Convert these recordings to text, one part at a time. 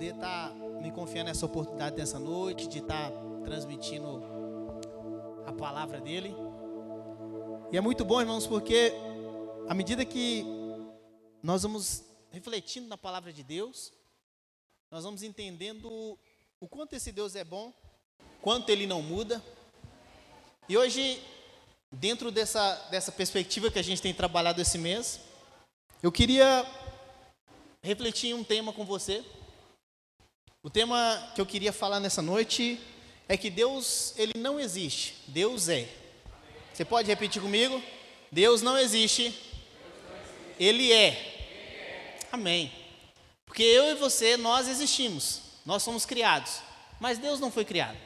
poder estar me confiando nessa oportunidade dessa noite, de estar transmitindo a palavra dele. E é muito bom, irmãos, porque à medida que nós vamos refletindo na palavra de Deus, nós vamos entendendo o quanto esse Deus é bom, quanto ele não muda. E hoje, dentro dessa, dessa perspectiva que a gente tem trabalhado esse mês, eu queria refletir um tema com você o tema que eu queria falar nessa noite é que Deus, ele não existe, Deus é. Você pode repetir comigo? Deus não existe, ele é. Amém. Porque eu e você, nós existimos, nós somos criados, mas Deus não foi criado.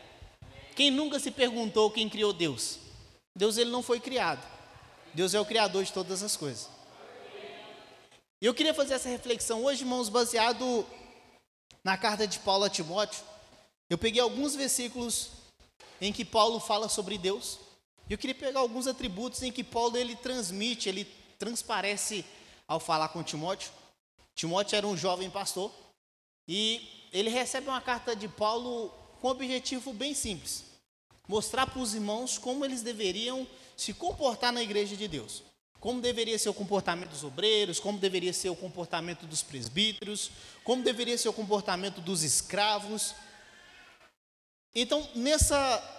Quem nunca se perguntou quem criou Deus? Deus ele não foi criado. Deus é o criador de todas as coisas. E eu queria fazer essa reflexão hoje, irmãos, baseado na carta de Paulo a Timóteo, eu peguei alguns versículos em que Paulo fala sobre Deus. E eu queria pegar alguns atributos em que Paulo ele transmite, ele transparece ao falar com Timóteo. Timóteo era um jovem pastor e ele recebe uma carta de Paulo com um objetivo bem simples: mostrar para os irmãos como eles deveriam se comportar na igreja de Deus como deveria ser o comportamento dos obreiros, como deveria ser o comportamento dos presbíteros, como deveria ser o comportamento dos escravos. Então, nessa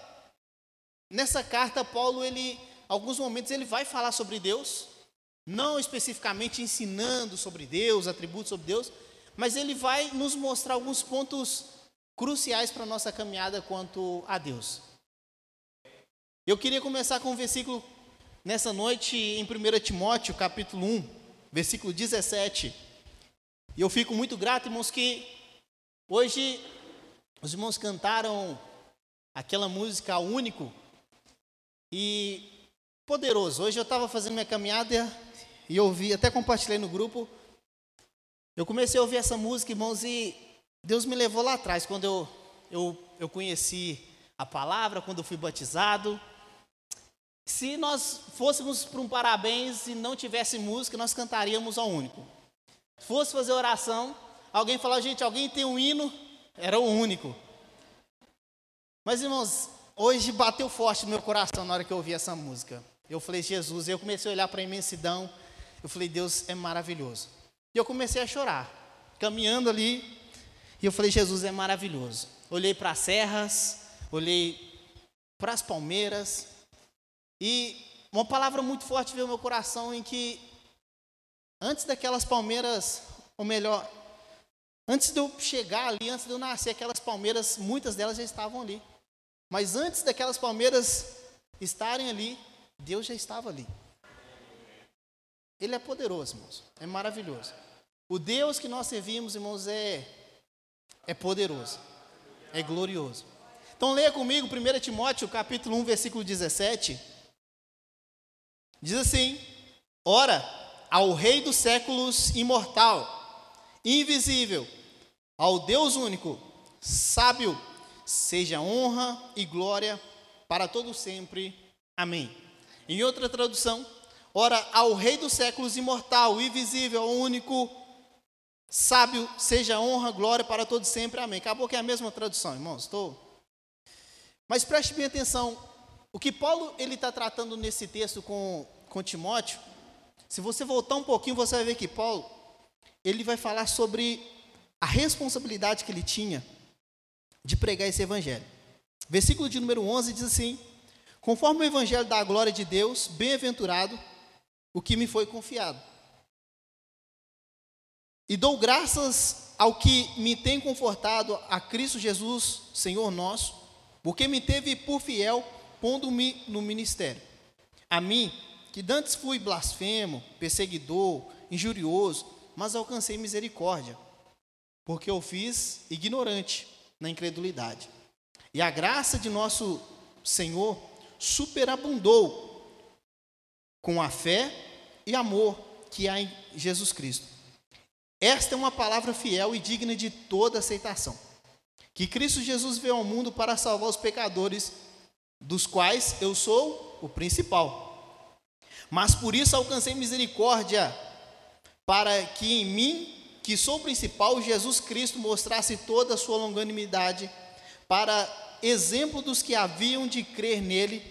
nessa carta Paulo ele alguns momentos ele vai falar sobre Deus, não especificamente ensinando sobre Deus, atributos sobre Deus, mas ele vai nos mostrar alguns pontos cruciais para a nossa caminhada quanto a Deus. Eu queria começar com o versículo nessa noite em 1 Timóteo, capítulo 1, versículo 17. E eu fico muito grato, irmãos, que hoje os irmãos cantaram aquela música único e poderoso. Hoje eu estava fazendo minha caminhada e ouvi, até compartilhei no grupo. Eu comecei a ouvir essa música, irmãos, e Deus me levou lá atrás, quando eu, eu, eu conheci a palavra, quando eu fui batizado. Se nós fôssemos para um parabéns e não tivesse música, nós cantaríamos ao único. Se fosse fazer oração, alguém falava, gente, alguém tem um hino, era o único. Mas irmãos, hoje bateu forte no meu coração na hora que eu ouvi essa música. Eu falei, Jesus, eu comecei a olhar para a imensidão, eu falei, Deus é maravilhoso. E eu comecei a chorar, caminhando ali, e eu falei, Jesus é maravilhoso. Olhei para as serras, olhei para as palmeiras, e uma palavra muito forte veio ao meu coração em que antes daquelas palmeiras, ou melhor, antes de eu chegar ali, antes de eu nascer, aquelas palmeiras, muitas delas já estavam ali. Mas antes daquelas palmeiras estarem ali, Deus já estava ali. Ele é poderoso, irmãos. É maravilhoso. O Deus que nós servimos, irmãos, é, é poderoso. É glorioso. Então leia comigo 1 Timóteo capítulo 1, versículo 17. Diz assim: Ora, ao Rei dos séculos, imortal, invisível, ao Deus único, sábio, seja honra e glória para todo sempre. Amém. Em outra tradução, ora ao Rei dos séculos, imortal, invisível, único, sábio, seja honra, glória para todo sempre. Amém. Acabou que é a mesma tradução, irmãos. Estou. Mas preste bem atenção. O que Paulo ele está tratando nesse texto com com Timóteo, se você voltar um pouquinho, você vai ver que Paulo, ele vai falar sobre a responsabilidade que ele tinha de pregar esse evangelho. Versículo de número 11 diz assim: Conforme o evangelho da glória de Deus, bem-aventurado o que me foi confiado. E dou graças ao que me tem confortado a Cristo Jesus, Senhor nosso, porque me teve por fiel, pondo-me no ministério. A mim, que dantes fui blasfemo, perseguidor, injurioso, mas alcancei misericórdia, porque eu fiz ignorante na incredulidade. E a graça de nosso Senhor superabundou com a fé e amor que há em Jesus Cristo. Esta é uma palavra fiel e digna de toda aceitação. Que Cristo Jesus veio ao mundo para salvar os pecadores, dos quais eu sou o principal. Mas por isso alcancei misericórdia, para que em mim que sou principal, Jesus Cristo mostrasse toda a sua longanimidade para exemplo dos que haviam de crer nele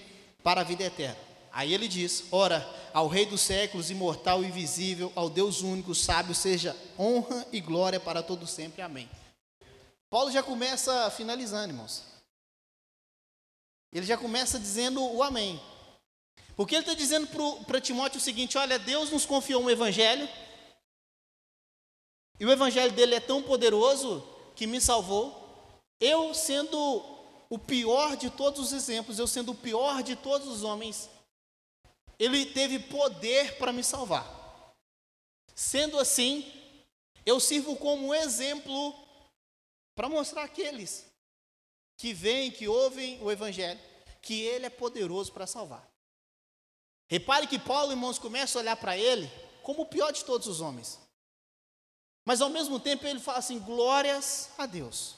para a vida eterna. Aí ele diz: Ora, ao Rei dos séculos, imortal e invisível, ao Deus único, sábio, seja honra e glória para todo sempre. Amém. Paulo já começa finalizando, irmãos. Ele já começa dizendo o amém. Porque ele está dizendo para Timóteo o seguinte: olha, Deus nos confiou um evangelho, e o evangelho dele é tão poderoso que me salvou. Eu sendo o pior de todos os exemplos, eu sendo o pior de todos os homens, ele teve poder para me salvar. Sendo assim, eu sirvo como exemplo para mostrar àqueles que veem, que ouvem o Evangelho, que ele é poderoso para salvar. Repare que Paulo, irmãos, começa a olhar para ele como o pior de todos os homens. Mas ao mesmo tempo ele fala assim: glórias a Deus,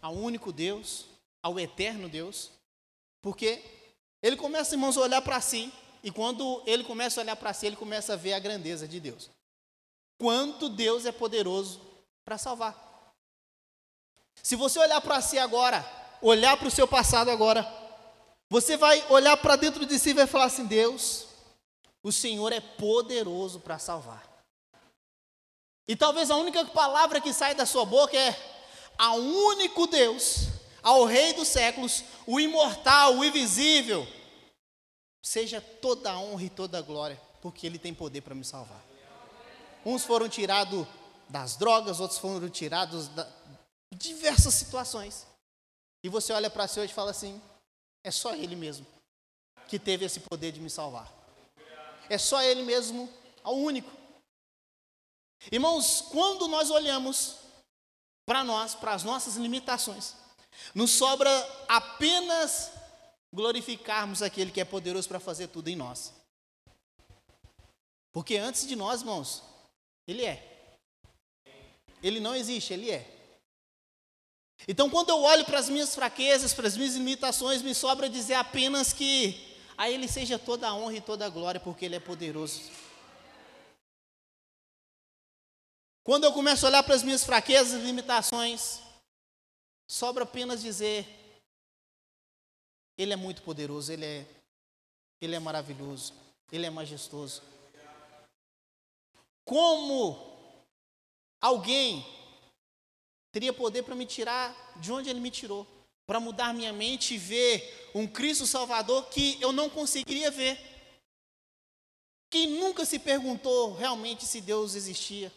ao único Deus, ao eterno Deus, porque ele começa, irmãos, a olhar para si e quando ele começa a olhar para si, ele começa a ver a grandeza de Deus. Quanto Deus é poderoso para salvar. Se você olhar para si agora, olhar para o seu passado agora, você vai olhar para dentro de si e vai falar assim: Deus, o Senhor é poderoso para salvar. E talvez a única palavra que sai da sua boca é: ao único Deus, ao Rei dos séculos, o imortal, o invisível, seja toda a honra e toda a glória, porque Ele tem poder para me salvar. Uns foram tirados das drogas, outros foram tirados de diversas situações. E você olha para si hoje e fala assim: é só Ele mesmo que teve esse poder de me salvar. É só Ele mesmo, ao único. Irmãos, quando nós olhamos para nós, para as nossas limitações, nos sobra apenas glorificarmos aquele que é poderoso para fazer tudo em nós. Porque antes de nós, irmãos, Ele é. Ele não existe, Ele é. Então, quando eu olho para as minhas fraquezas, para as minhas limitações, me sobra dizer apenas que a Ele seja toda a honra e toda a glória, porque Ele é poderoso. Quando eu começo a olhar para as minhas fraquezas e limitações, sobra apenas dizer ele é muito poderoso, ele é, ele é maravilhoso, ele é majestoso. Como alguém teria poder para me tirar de onde ele me tirou, para mudar minha mente e ver um Cristo Salvador que eu não conseguiria ver? Quem nunca se perguntou realmente se Deus existia?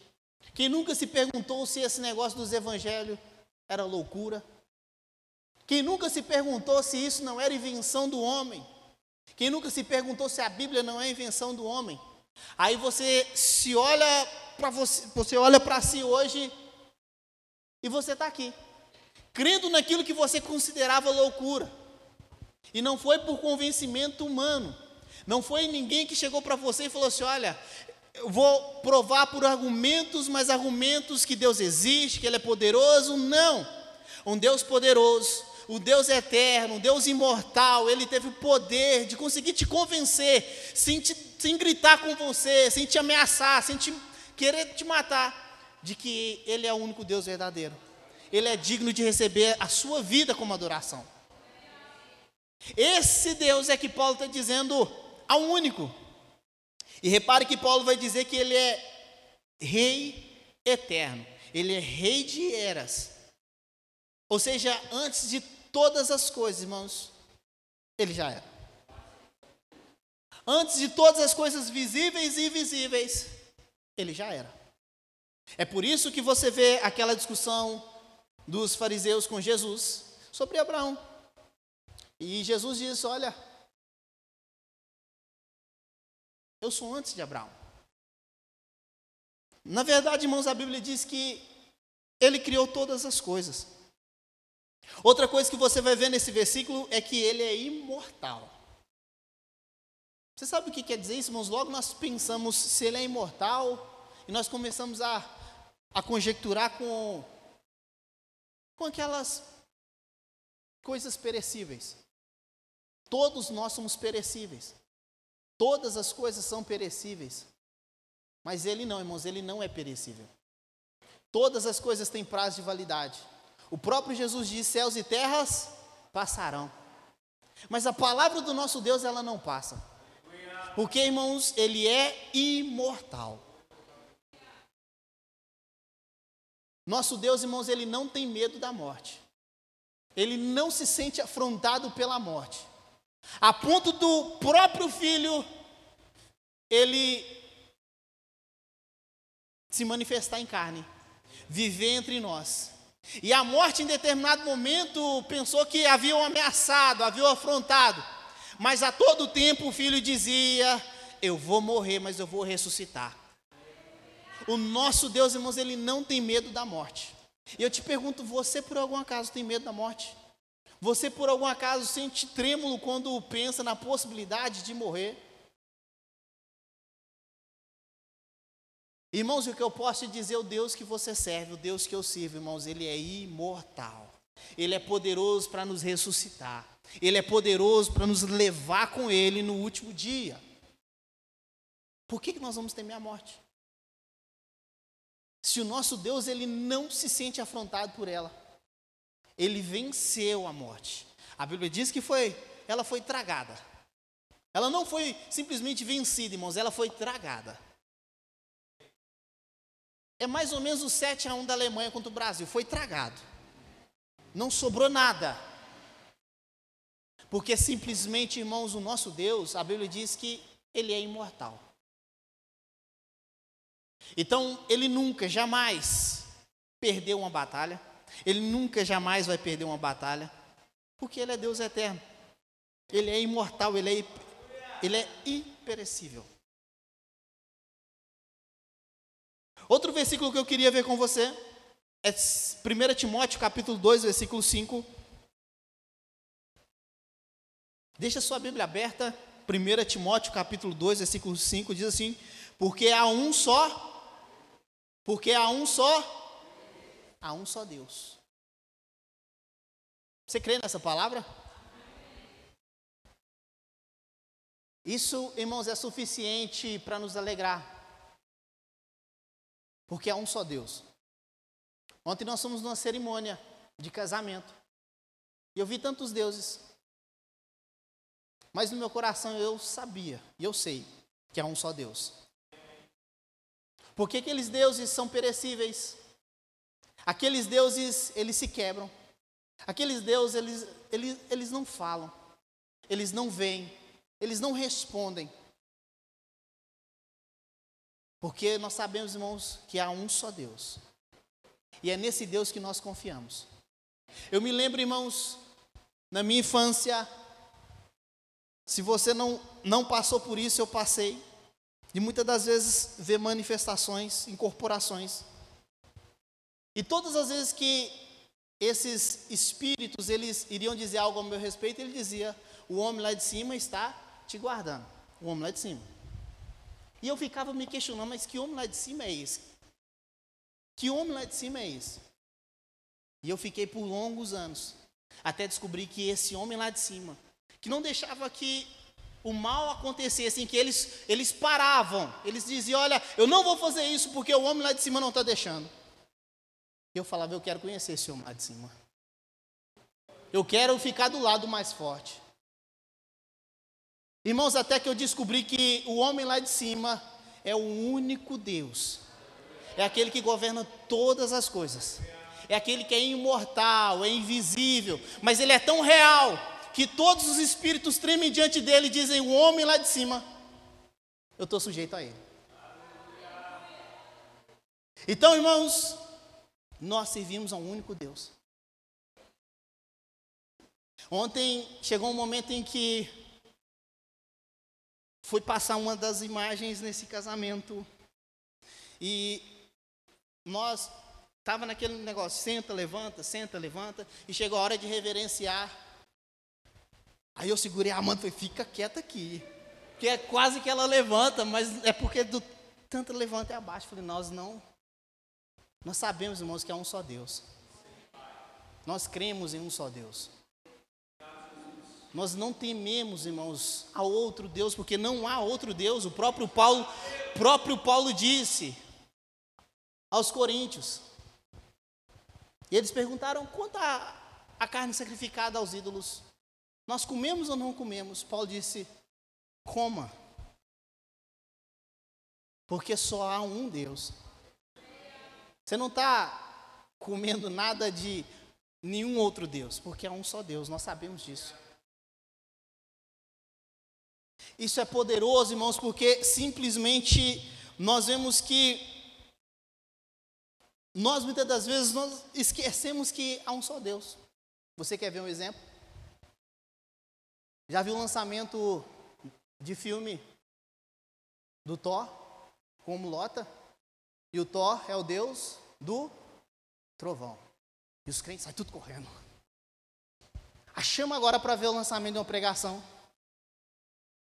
Quem nunca se perguntou se esse negócio dos evangelhos era loucura? Quem nunca se perguntou se isso não era invenção do homem? Quem nunca se perguntou se a Bíblia não é invenção do homem? Aí você se olha para você, você olha para si hoje e você está aqui, crendo naquilo que você considerava loucura. E não foi por convencimento humano. Não foi ninguém que chegou para você e falou assim: olha, eu vou provar por argumentos, mas argumentos que Deus existe, que Ele é poderoso. Não. Um Deus poderoso, o Deus eterno, o Deus imortal, ele teve o poder de conseguir te convencer, sem, te, sem gritar com você, sem te ameaçar, sem te, querer te matar, de que ele é o único Deus verdadeiro. Ele é digno de receber a sua vida como adoração. Esse Deus é que Paulo está dizendo ao único. E repare que Paulo vai dizer que ele é rei eterno, ele é rei de eras. Ou seja, antes de todas as coisas, irmãos, ele já era. Antes de todas as coisas visíveis e invisíveis, ele já era. É por isso que você vê aquela discussão dos fariseus com Jesus sobre Abraão. E Jesus diz: Olha, eu sou antes de Abraão. Na verdade, irmãos, a Bíblia diz que ele criou todas as coisas. Outra coisa que você vai ver nesse versículo é que ele é imortal. Você sabe o que quer dizer isso, irmãos? Logo nós pensamos se ele é imortal e nós começamos a, a conjecturar com, com aquelas coisas perecíveis. Todos nós somos perecíveis. Todas as coisas são perecíveis. Mas ele não, irmãos, ele não é perecível. Todas as coisas têm prazo de validade. O próprio Jesus diz: céus e terras passarão. Mas a palavra do nosso Deus, ela não passa. Porque, irmãos, ele é imortal. Nosso Deus, irmãos, ele não tem medo da morte. Ele não se sente afrontado pela morte. A ponto do próprio filho ele se manifestar em carne, viver entre nós. E a morte, em determinado momento, pensou que havia um ameaçado, havia um afrontado. Mas a todo tempo o filho dizia: Eu vou morrer, mas eu vou ressuscitar. O nosso Deus, irmãos, ele não tem medo da morte. E eu te pergunto: você por algum acaso tem medo da morte? Você por algum acaso sente trêmulo quando pensa na possibilidade de morrer? Irmãos, o que eu posso te dizer, o Deus que você serve, o Deus que eu sirvo, irmãos, ele é imortal. Ele é poderoso para nos ressuscitar. Ele é poderoso para nos levar com ele no último dia. Por que, que nós vamos temer a morte? Se o nosso Deus ele não se sente afrontado por ela, ele venceu a morte. A Bíblia diz que foi, ela foi tragada. Ela não foi simplesmente vencida, irmãos, ela foi tragada. É mais ou menos o 7 a 1 da Alemanha contra o Brasil. Foi tragado. Não sobrou nada. Porque simplesmente, irmãos, o nosso Deus, a Bíblia diz que ele é imortal. Então, ele nunca, jamais perdeu uma batalha. Ele nunca, jamais vai perder uma batalha. Porque ele é Deus eterno. Ele é imortal, ele é, ele é imperecível. Outro versículo que eu queria ver com você é 1 Timóteo capítulo 2, versículo 5. Deixa sua Bíblia aberta. 1 Timóteo capítulo 2, versículo 5 diz assim: Porque há um só, porque há um só, há um só Deus. Você crê nessa palavra? Isso, irmãos, é suficiente para nos alegrar. Porque há um só Deus. Ontem nós fomos numa cerimônia de casamento. E eu vi tantos deuses. Mas no meu coração eu sabia, e eu sei, que há um só Deus. Porque aqueles deuses são perecíveis. Aqueles deuses, eles se quebram. Aqueles deuses, eles, eles, eles não falam. Eles não veem. Eles não respondem. Porque nós sabemos, irmãos, que há um só Deus. E é nesse Deus que nós confiamos. Eu me lembro, irmãos, na minha infância, se você não, não passou por isso, eu passei. E muitas das vezes ver manifestações, incorporações. E todas as vezes que esses espíritos eles iriam dizer algo ao meu respeito, ele dizia: "O homem lá de cima está te guardando". O homem lá de cima. E eu ficava me questionando, mas que homem lá de cima é esse? Que homem lá de cima é esse? E eu fiquei por longos anos, até descobrir que esse homem lá de cima, que não deixava que o mal acontecesse, em que eles, eles paravam, eles diziam: Olha, eu não vou fazer isso porque o homem lá de cima não está deixando. Eu falava: Eu quero conhecer esse homem lá de cima. Eu quero ficar do lado mais forte. Irmãos, até que eu descobri que o homem lá de cima é o único Deus. É aquele que governa todas as coisas. É aquele que é imortal, é invisível, mas ele é tão real que todos os espíritos tremem diante dele e dizem: O homem lá de cima, eu estou sujeito a ele. Então, irmãos, nós servimos a um único Deus. Ontem chegou um momento em que fui passar uma das imagens nesse casamento. E nós estava naquele negócio, senta, levanta, senta, levanta, e chegou a hora de reverenciar. Aí eu segurei a mão e falei, fica quieta aqui. Porque é quase que ela levanta, mas é porque do tanto levanta e abaixo. falei, nós não. Nós sabemos, irmãos, que há um só Deus. Nós cremos em um só Deus. Nós não tememos, irmãos, a outro Deus, porque não há outro Deus. O próprio Paulo, próprio Paulo disse aos Coríntios E eles perguntaram quanto a, a carne sacrificada aos ídolos. Nós comemos ou não comemos? Paulo disse: coma. Porque só há um Deus. Você não está comendo nada de nenhum outro Deus, porque há um só Deus, nós sabemos disso. Isso é poderoso, irmãos, porque simplesmente nós vemos que nós muitas das vezes nós esquecemos que há um só Deus. Você quer ver um exemplo? Já viu o lançamento de filme do Thor com Mulota? E o Thor é o Deus do trovão. E os crentes saem tudo correndo. A chama agora para ver o lançamento de uma pregação.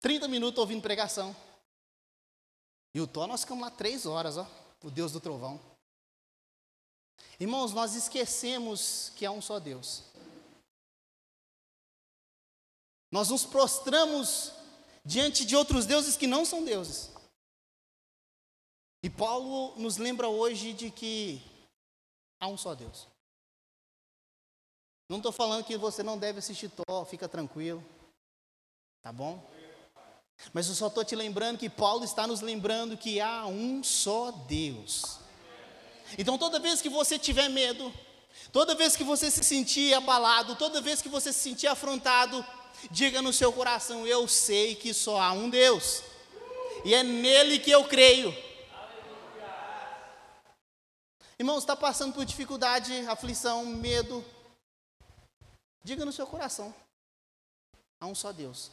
30 minutos ouvindo pregação. E o Thor, nós ficamos lá três horas, ó. O Deus do trovão. Irmãos, nós esquecemos que há um só Deus. Nós nos prostramos diante de outros deuses que não são deuses. E Paulo nos lembra hoje de que há um só Deus. Não estou falando que você não deve assistir Thor, fica tranquilo. Tá bom? Mas eu só estou te lembrando que Paulo está nos lembrando que há um só Deus. Então toda vez que você tiver medo, toda vez que você se sentir abalado, toda vez que você se sentir afrontado, diga no seu coração: Eu sei que só há um Deus, e é nele que eu creio. Irmãos, está passando por dificuldade, aflição, medo. Diga no seu coração: há um só Deus.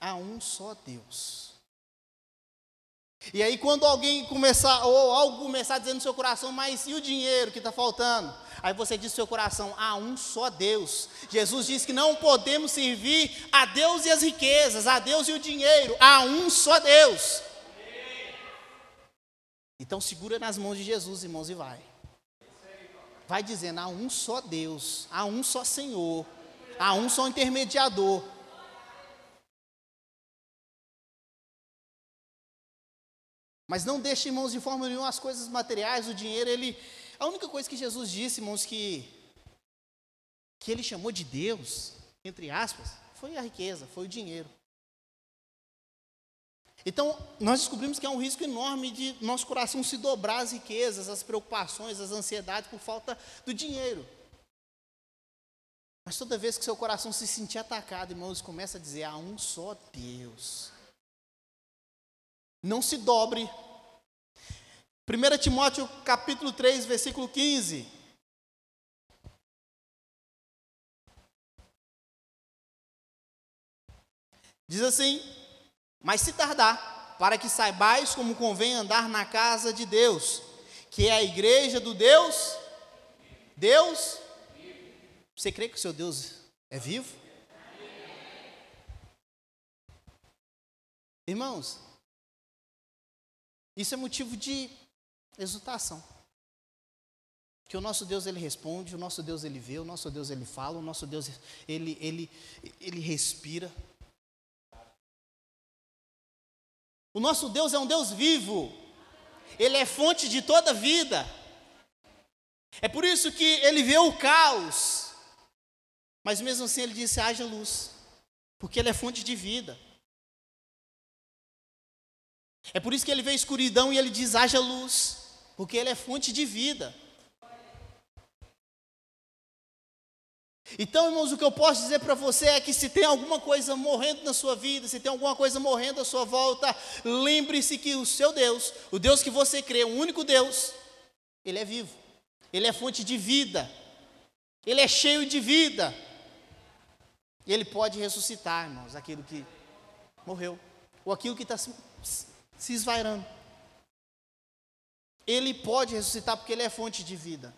Há um só Deus. E aí, quando alguém começar, ou algo começar dizendo no seu coração, mas e o dinheiro que está faltando? Aí você diz no seu coração, há um só Deus. Jesus disse que não podemos servir a Deus e as riquezas, a Deus e o dinheiro, há um só Deus. Então segura nas mãos de Jesus, irmãos, e vai. Vai dizendo, há um só Deus, há um só Senhor, há um só intermediador. Mas não deixe, irmãos, de forma nenhuma as coisas materiais, o dinheiro, ele. A única coisa que Jesus disse, irmãos, que, que ele chamou de Deus, entre aspas, foi a riqueza, foi o dinheiro. Então, nós descobrimos que há um risco enorme de nosso coração se dobrar às riquezas, às preocupações, às ansiedades por falta do dinheiro. Mas toda vez que seu coração se sentir atacado, irmãos, começa a dizer: há um só Deus. Não se dobre. 1 Timóteo capítulo 3, versículo 15. Diz assim: Mas se tardar, para que saibais como convém andar na casa de Deus, que é a igreja do Deus. Deus? Você crê que o seu Deus é vivo? Irmãos, isso é motivo de exultação. Que o nosso Deus ele responde, o nosso Deus ele vê, o nosso Deus ele fala, o nosso Deus ele ele ele respira. O nosso Deus é um Deus vivo. Ele é fonte de toda vida. É por isso que ele vê o caos. Mas mesmo assim ele disse: haja luz, porque ele é fonte de vida. É por isso que ele vê a escuridão e ele diz: haja luz, porque ele é fonte de vida. Então, irmãos, o que eu posso dizer para você é que se tem alguma coisa morrendo na sua vida, se tem alguma coisa morrendo à sua volta, lembre-se que o seu Deus, o Deus que você crê, o único Deus, ele é vivo, ele é fonte de vida, ele é cheio de vida, ele pode ressuscitar, irmãos, aquilo que morreu, ou aquilo que está se esvairando. Ele pode ressuscitar porque ele é fonte de vida.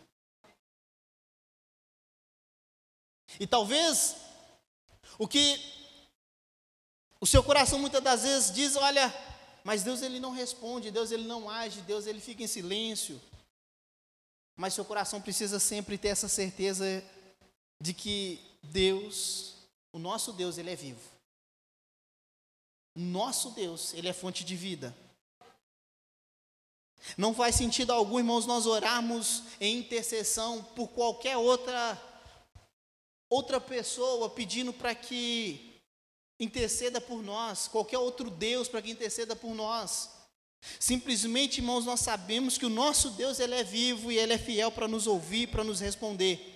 E talvez o que o seu coração muitas das vezes diz, olha, mas Deus ele não responde, Deus ele não age, Deus ele fica em silêncio. Mas seu coração precisa sempre ter essa certeza de que Deus, o nosso Deus, ele é vivo. Nosso Deus, Ele é fonte de vida. Não faz sentido algum, irmãos, nós orarmos em intercessão por qualquer outra outra pessoa pedindo para que interceda por nós, qualquer outro Deus para que interceda por nós. Simplesmente, irmãos, nós sabemos que o nosso Deus ele é vivo e ele é fiel para nos ouvir, para nos responder.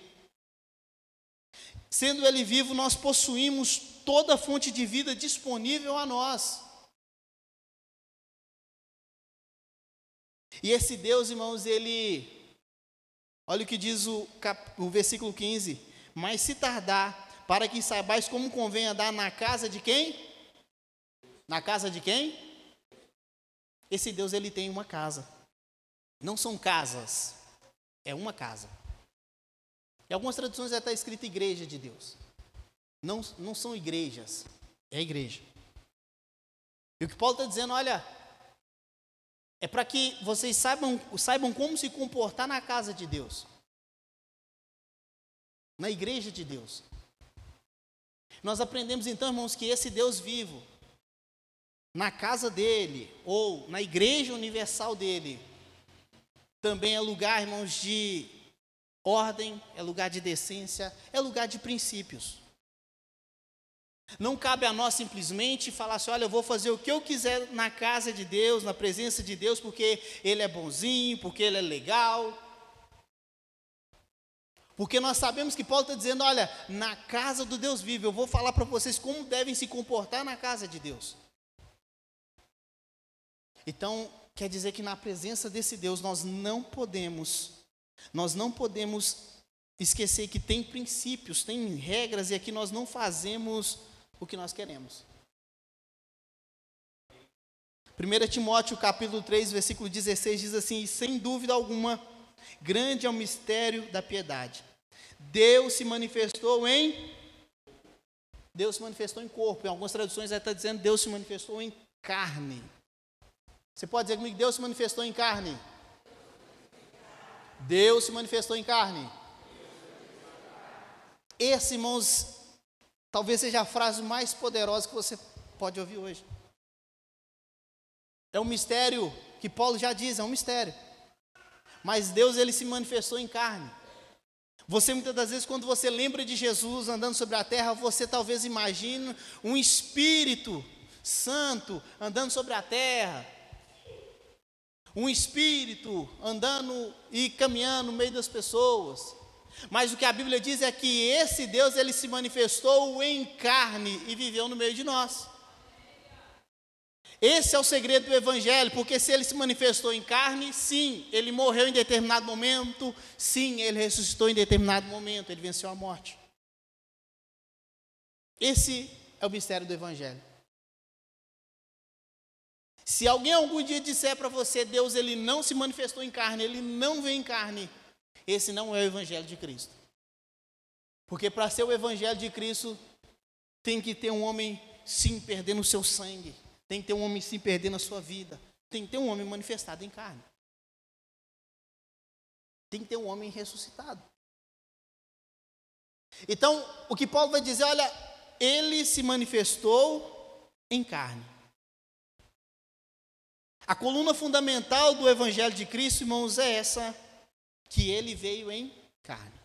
Sendo ele vivo, nós possuímos toda a fonte de vida disponível a nós. E esse Deus, irmãos, ele. Olha o que diz o, cap, o versículo 15: Mas se tardar, para que saibais como convém andar na casa de quem? Na casa de quem? Esse Deus, ele tem uma casa. Não são casas, é uma casa. Em algumas traduções já está escrito igreja de Deus. Não, não são igrejas, é igreja. E o que Paulo está dizendo, olha, é para que vocês saibam, saibam como se comportar na casa de Deus, na igreja de Deus. Nós aprendemos então, irmãos, que esse Deus vivo, na casa dele, ou na igreja universal dele, também é lugar, irmãos, de ordem, é lugar de decência, é lugar de princípios. Não cabe a nós simplesmente falar assim: olha, eu vou fazer o que eu quiser na casa de Deus, na presença de Deus, porque Ele é bonzinho, porque Ele é legal. Porque nós sabemos que Paulo está dizendo: olha, na casa do Deus vivo, eu vou falar para vocês como devem se comportar na casa de Deus. Então, quer dizer que na presença desse Deus nós não podemos, nós não podemos esquecer que tem princípios, tem regras, e aqui nós não fazemos o que nós queremos. 1 Timóteo capítulo 3, versículo 16 diz assim: sem dúvida alguma, grande é o mistério da piedade. Deus se manifestou em Deus se manifestou em corpo. Em algumas traduções está dizendo Deus se manifestou em carne. Você pode dizer comigo, Deus se manifestou em carne? Deus se manifestou em carne. Esse, irmãos, Talvez seja a frase mais poderosa que você pode ouvir hoje. É um mistério que Paulo já diz, é um mistério. Mas Deus ele se manifestou em carne. Você muitas das vezes quando você lembra de Jesus andando sobre a terra, você talvez imagine um espírito santo andando sobre a terra. Um espírito andando e caminhando no meio das pessoas. Mas o que a Bíblia diz é que esse Deus ele se manifestou em carne e viveu no meio de nós. Esse é o segredo do Evangelho, porque se ele se manifestou em carne, sim, ele morreu em determinado momento, sim, ele ressuscitou em determinado momento, ele venceu a morte. Esse é o mistério do Evangelho. Se alguém algum dia disser para você, Deus ele não se manifestou em carne, ele não veio em carne, esse não é o Evangelho de Cristo. Porque para ser o Evangelho de Cristo, tem que ter um homem sim perdendo o seu sangue, tem que ter um homem sim perdendo a sua vida, tem que ter um homem manifestado em carne. Tem que ter um homem ressuscitado. Então, o que Paulo vai dizer, olha, ele se manifestou em carne. A coluna fundamental do Evangelho de Cristo, irmãos, é essa que ele veio em carne.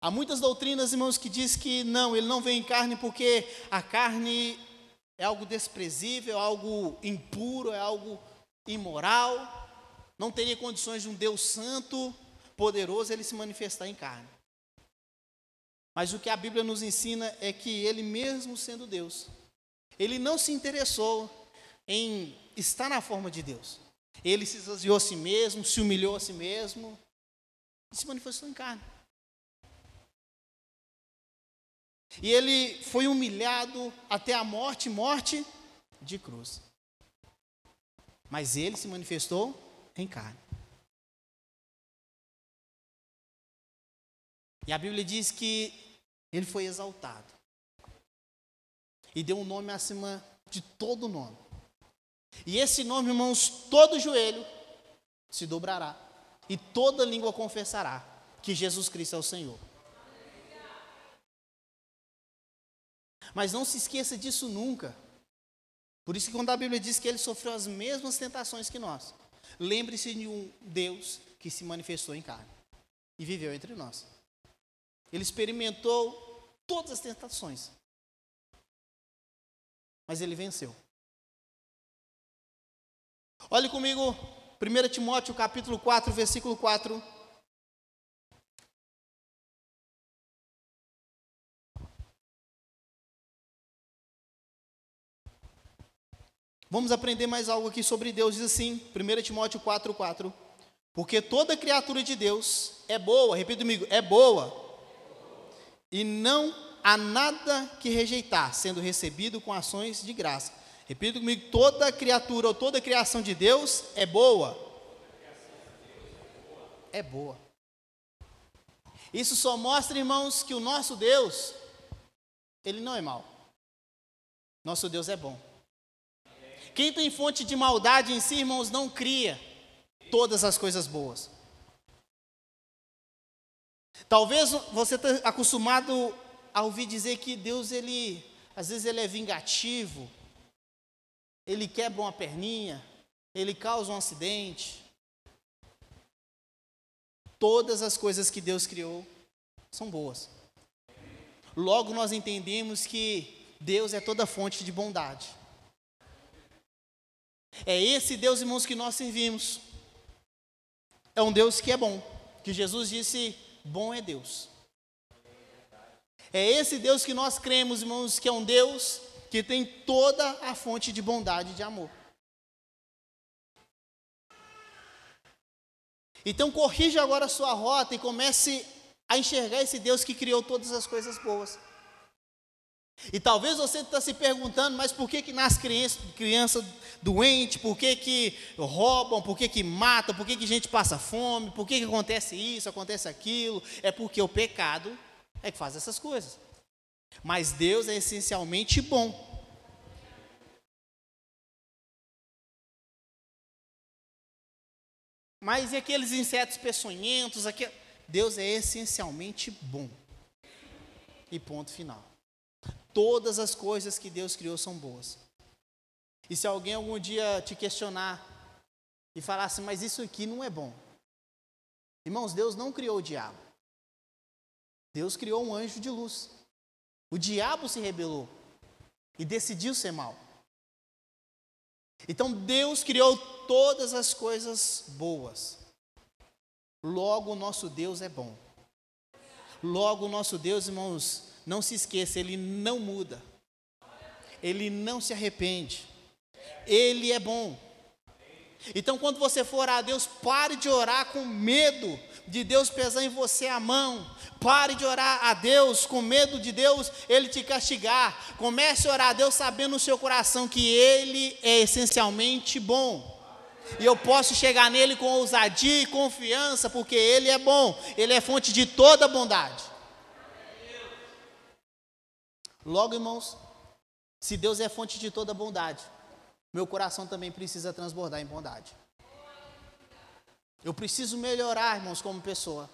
Há muitas doutrinas, irmãos, que diz que não, ele não veio em carne porque a carne é algo desprezível, é algo impuro, é algo imoral. Não teria condições de um Deus santo, poderoso, ele se manifestar em carne. Mas o que a Bíblia nos ensina é que ele mesmo sendo Deus, ele não se interessou em estar na forma de Deus. Ele se esvaziou a si mesmo, se humilhou a si mesmo e se manifestou em carne. E ele foi humilhado até a morte morte de cruz. Mas ele se manifestou em carne. E a Bíblia diz que ele foi exaltado. E deu um nome acima de todo nome. E esse nome, irmãos, todo joelho se dobrará e toda língua confessará que Jesus Cristo é o Senhor. Mas não se esqueça disso nunca. Por isso que quando a Bíblia diz que ele sofreu as mesmas tentações que nós, lembre-se de um Deus que se manifestou em carne e viveu entre nós. Ele experimentou todas as tentações, mas ele venceu. Olhe comigo, 1 Timóteo capítulo 4, versículo 4. Vamos aprender mais algo aqui sobre Deus. Diz assim, 1 Timóteo 4, 4. Porque toda criatura de Deus é boa, repita comigo, é boa. E não há nada que rejeitar, sendo recebido com ações de graça. Repita comigo, toda criatura ou toda criação de Deus é boa. É boa. Isso só mostra, irmãos, que o nosso Deus, ele não é mau. Nosso Deus é bom. Quem tem fonte de maldade em si, irmãos, não cria todas as coisas boas. Talvez você esteja acostumado a ouvir dizer que Deus, ele, às vezes, ele é vingativo, ele quebra uma perninha, ele causa um acidente. Todas as coisas que Deus criou são boas. Logo nós entendemos que Deus é toda fonte de bondade. É esse Deus, irmãos, que nós servimos. É um Deus que é bom. Que Jesus disse: bom é Deus. É esse Deus que nós cremos, irmãos, que é um Deus que tem toda a fonte de bondade e de amor. Então corrija agora a sua rota e comece a enxergar esse Deus que criou todas as coisas boas. E talvez você está se perguntando, mas por que que nasce criança, criança doente? Por que que roubam? Por que que matam? Por que que gente passa fome? Por que que acontece isso, acontece aquilo? É porque o pecado é que faz essas coisas. Mas Deus é essencialmente bom. Mas e aqueles insetos peçonhentos? Aquele... Deus é essencialmente bom. E ponto final. Todas as coisas que Deus criou são boas. E se alguém algum dia te questionar e falar assim, mas isso aqui não é bom. Irmãos, Deus não criou o diabo. Deus criou um anjo de luz. O diabo se rebelou e decidiu ser mal. Então Deus criou todas as coisas boas. Logo, o nosso Deus é bom. Logo, o nosso Deus, irmãos, não se esqueça, ele não muda. Ele não se arrepende. Ele é bom. Então, quando você for a Deus, pare de orar com medo de Deus pesar em você a mão. Pare de orar a Deus com medo de Deus ele te castigar. Comece a orar a Deus sabendo no seu coração que ele é essencialmente bom. E eu posso chegar nele com ousadia e confiança, porque ele é bom. Ele é fonte de toda bondade. Logo, irmãos, se Deus é fonte de toda bondade, meu coração também precisa transbordar em bondade. Eu preciso melhorar, irmãos, como pessoa.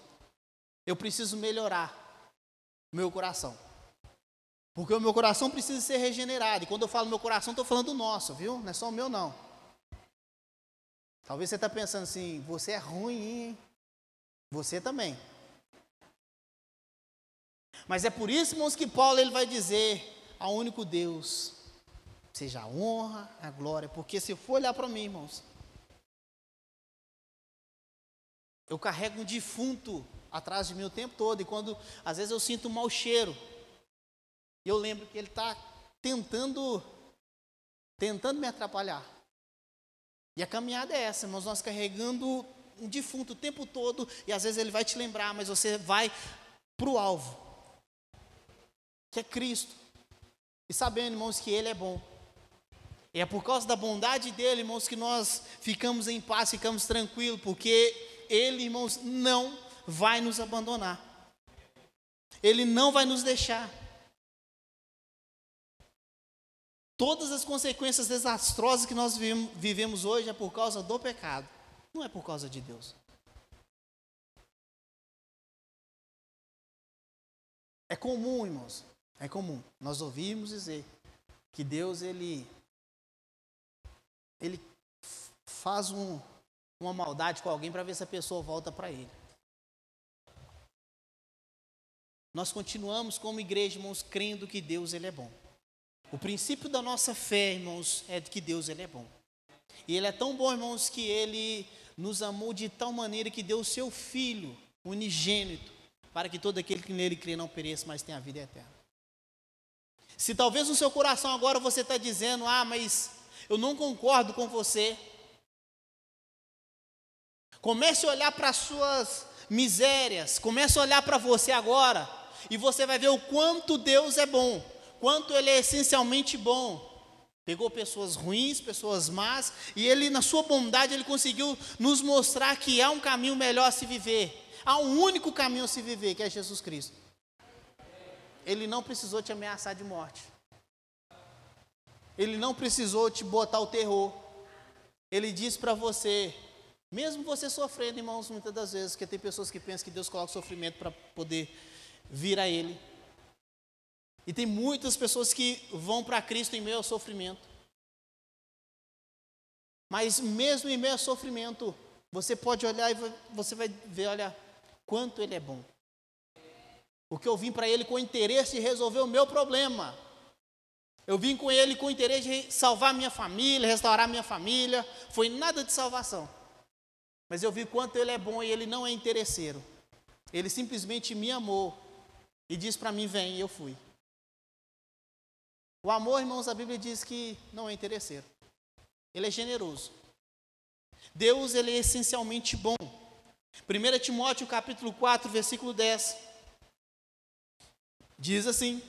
Eu preciso melhorar meu coração. Porque o meu coração precisa ser regenerado. E quando eu falo meu coração, estou falando do nosso, viu? Não é só o meu, não. Talvez você está pensando assim, você é ruim, hein? Você também. Mas é por isso, irmãos, que Paulo ele vai dizer ao único Deus, seja a honra, a glória, porque se for olhar para mim, irmãos, eu carrego um defunto atrás de mim o tempo todo, e quando às vezes eu sinto um mau cheiro, eu lembro que ele está tentando, tentando me atrapalhar. E a caminhada é essa, irmãos, nós carregando um defunto o tempo todo, e às vezes ele vai te lembrar, mas você vai para o alvo que é Cristo. E sabendo, irmãos, que Ele é bom. E é por causa da bondade dele, irmãos, que nós ficamos em paz, ficamos tranquilos, porque Ele, irmãos, não vai nos abandonar. Ele não vai nos deixar. Todas as consequências desastrosas que nós vivemos hoje é por causa do pecado, não é por causa de Deus. É comum, irmãos, é comum. Nós ouvimos dizer que Deus ele ele faz um uma maldade com alguém para ver se a pessoa volta para ele. Nós continuamos como igreja, irmãos, crendo que Deus ele é bom. O princípio da nossa fé, irmãos, é de que Deus ele é bom. E ele é tão bom, irmãos, que ele nos amou de tal maneira que deu o seu filho unigênito para que todo aquele que nele crê não pereça, mas tenha a vida eterna. Se talvez no seu coração agora você está dizendo, ah, mas eu não concordo com você. Comece a olhar para as suas misérias, comece a olhar para você agora, e você vai ver o quanto Deus é bom, quanto Ele é essencialmente bom. Pegou pessoas ruins, pessoas más, e Ele, na sua bondade, Ele conseguiu nos mostrar que há um caminho melhor a se viver, há um único caminho a se viver, que é Jesus Cristo. Ele não precisou te ameaçar de morte. Ele não precisou te botar o terror. Ele disse para você, mesmo você sofrendo, irmãos, muitas das vezes, porque tem pessoas que pensam que Deus coloca sofrimento para poder vir a Ele. E tem muitas pessoas que vão para Cristo em meio ao sofrimento. Mas mesmo em meio ao sofrimento, você pode olhar e você vai ver, olha, quanto Ele é bom. Porque eu vim para ele com interesse de resolver o meu problema. Eu vim com ele com interesse de salvar minha família, restaurar minha família. Foi nada de salvação. Mas eu vi quanto ele é bom e ele não é interesseiro. Ele simplesmente me amou e disse para mim: vem, e eu fui. O amor, irmãos, a Bíblia diz que não é interesseiro. Ele é generoso. Deus, ele é essencialmente bom. 1 Timóteo capítulo 4, versículo 10. Diz assim: